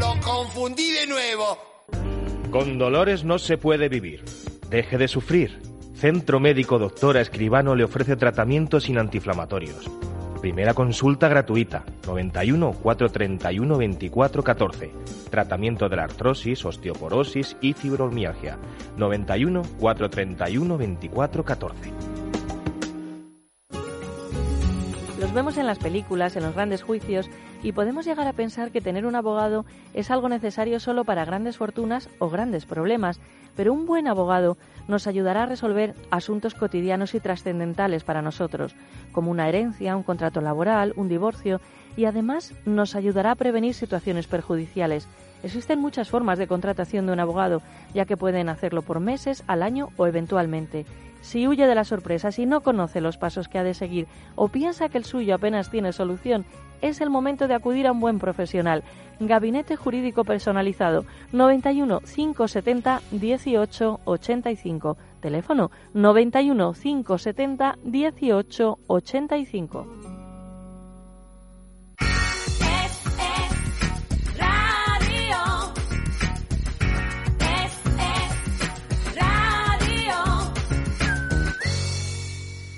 Lo confundí de nuevo. Con dolores no se puede vivir. Deje de sufrir. Centro Médico Doctora Escribano le ofrece tratamientos sin antiinflamatorios. Primera consulta gratuita, 91 431 24 14. Tratamiento de la artrosis, osteoporosis y fibromialgia, 91 431 24 14. Los vemos en las películas, en los grandes juicios, y podemos llegar a pensar que tener un abogado es algo necesario solo para grandes fortunas o grandes problemas, pero un buen abogado nos ayudará a resolver asuntos cotidianos y trascendentales para nosotros, como una herencia, un contrato laboral, un divorcio, y además nos ayudará a prevenir situaciones perjudiciales. Existen muchas formas de contratación de un abogado, ya que pueden hacerlo por meses, al año o eventualmente. Si huye de la sorpresa, si no conoce los pasos que ha de seguir o piensa que el suyo apenas tiene solución, es el momento de acudir a un buen profesional. Gabinete Jurídico Personalizado 91 570 18 85. Teléfono 91 570 18 85.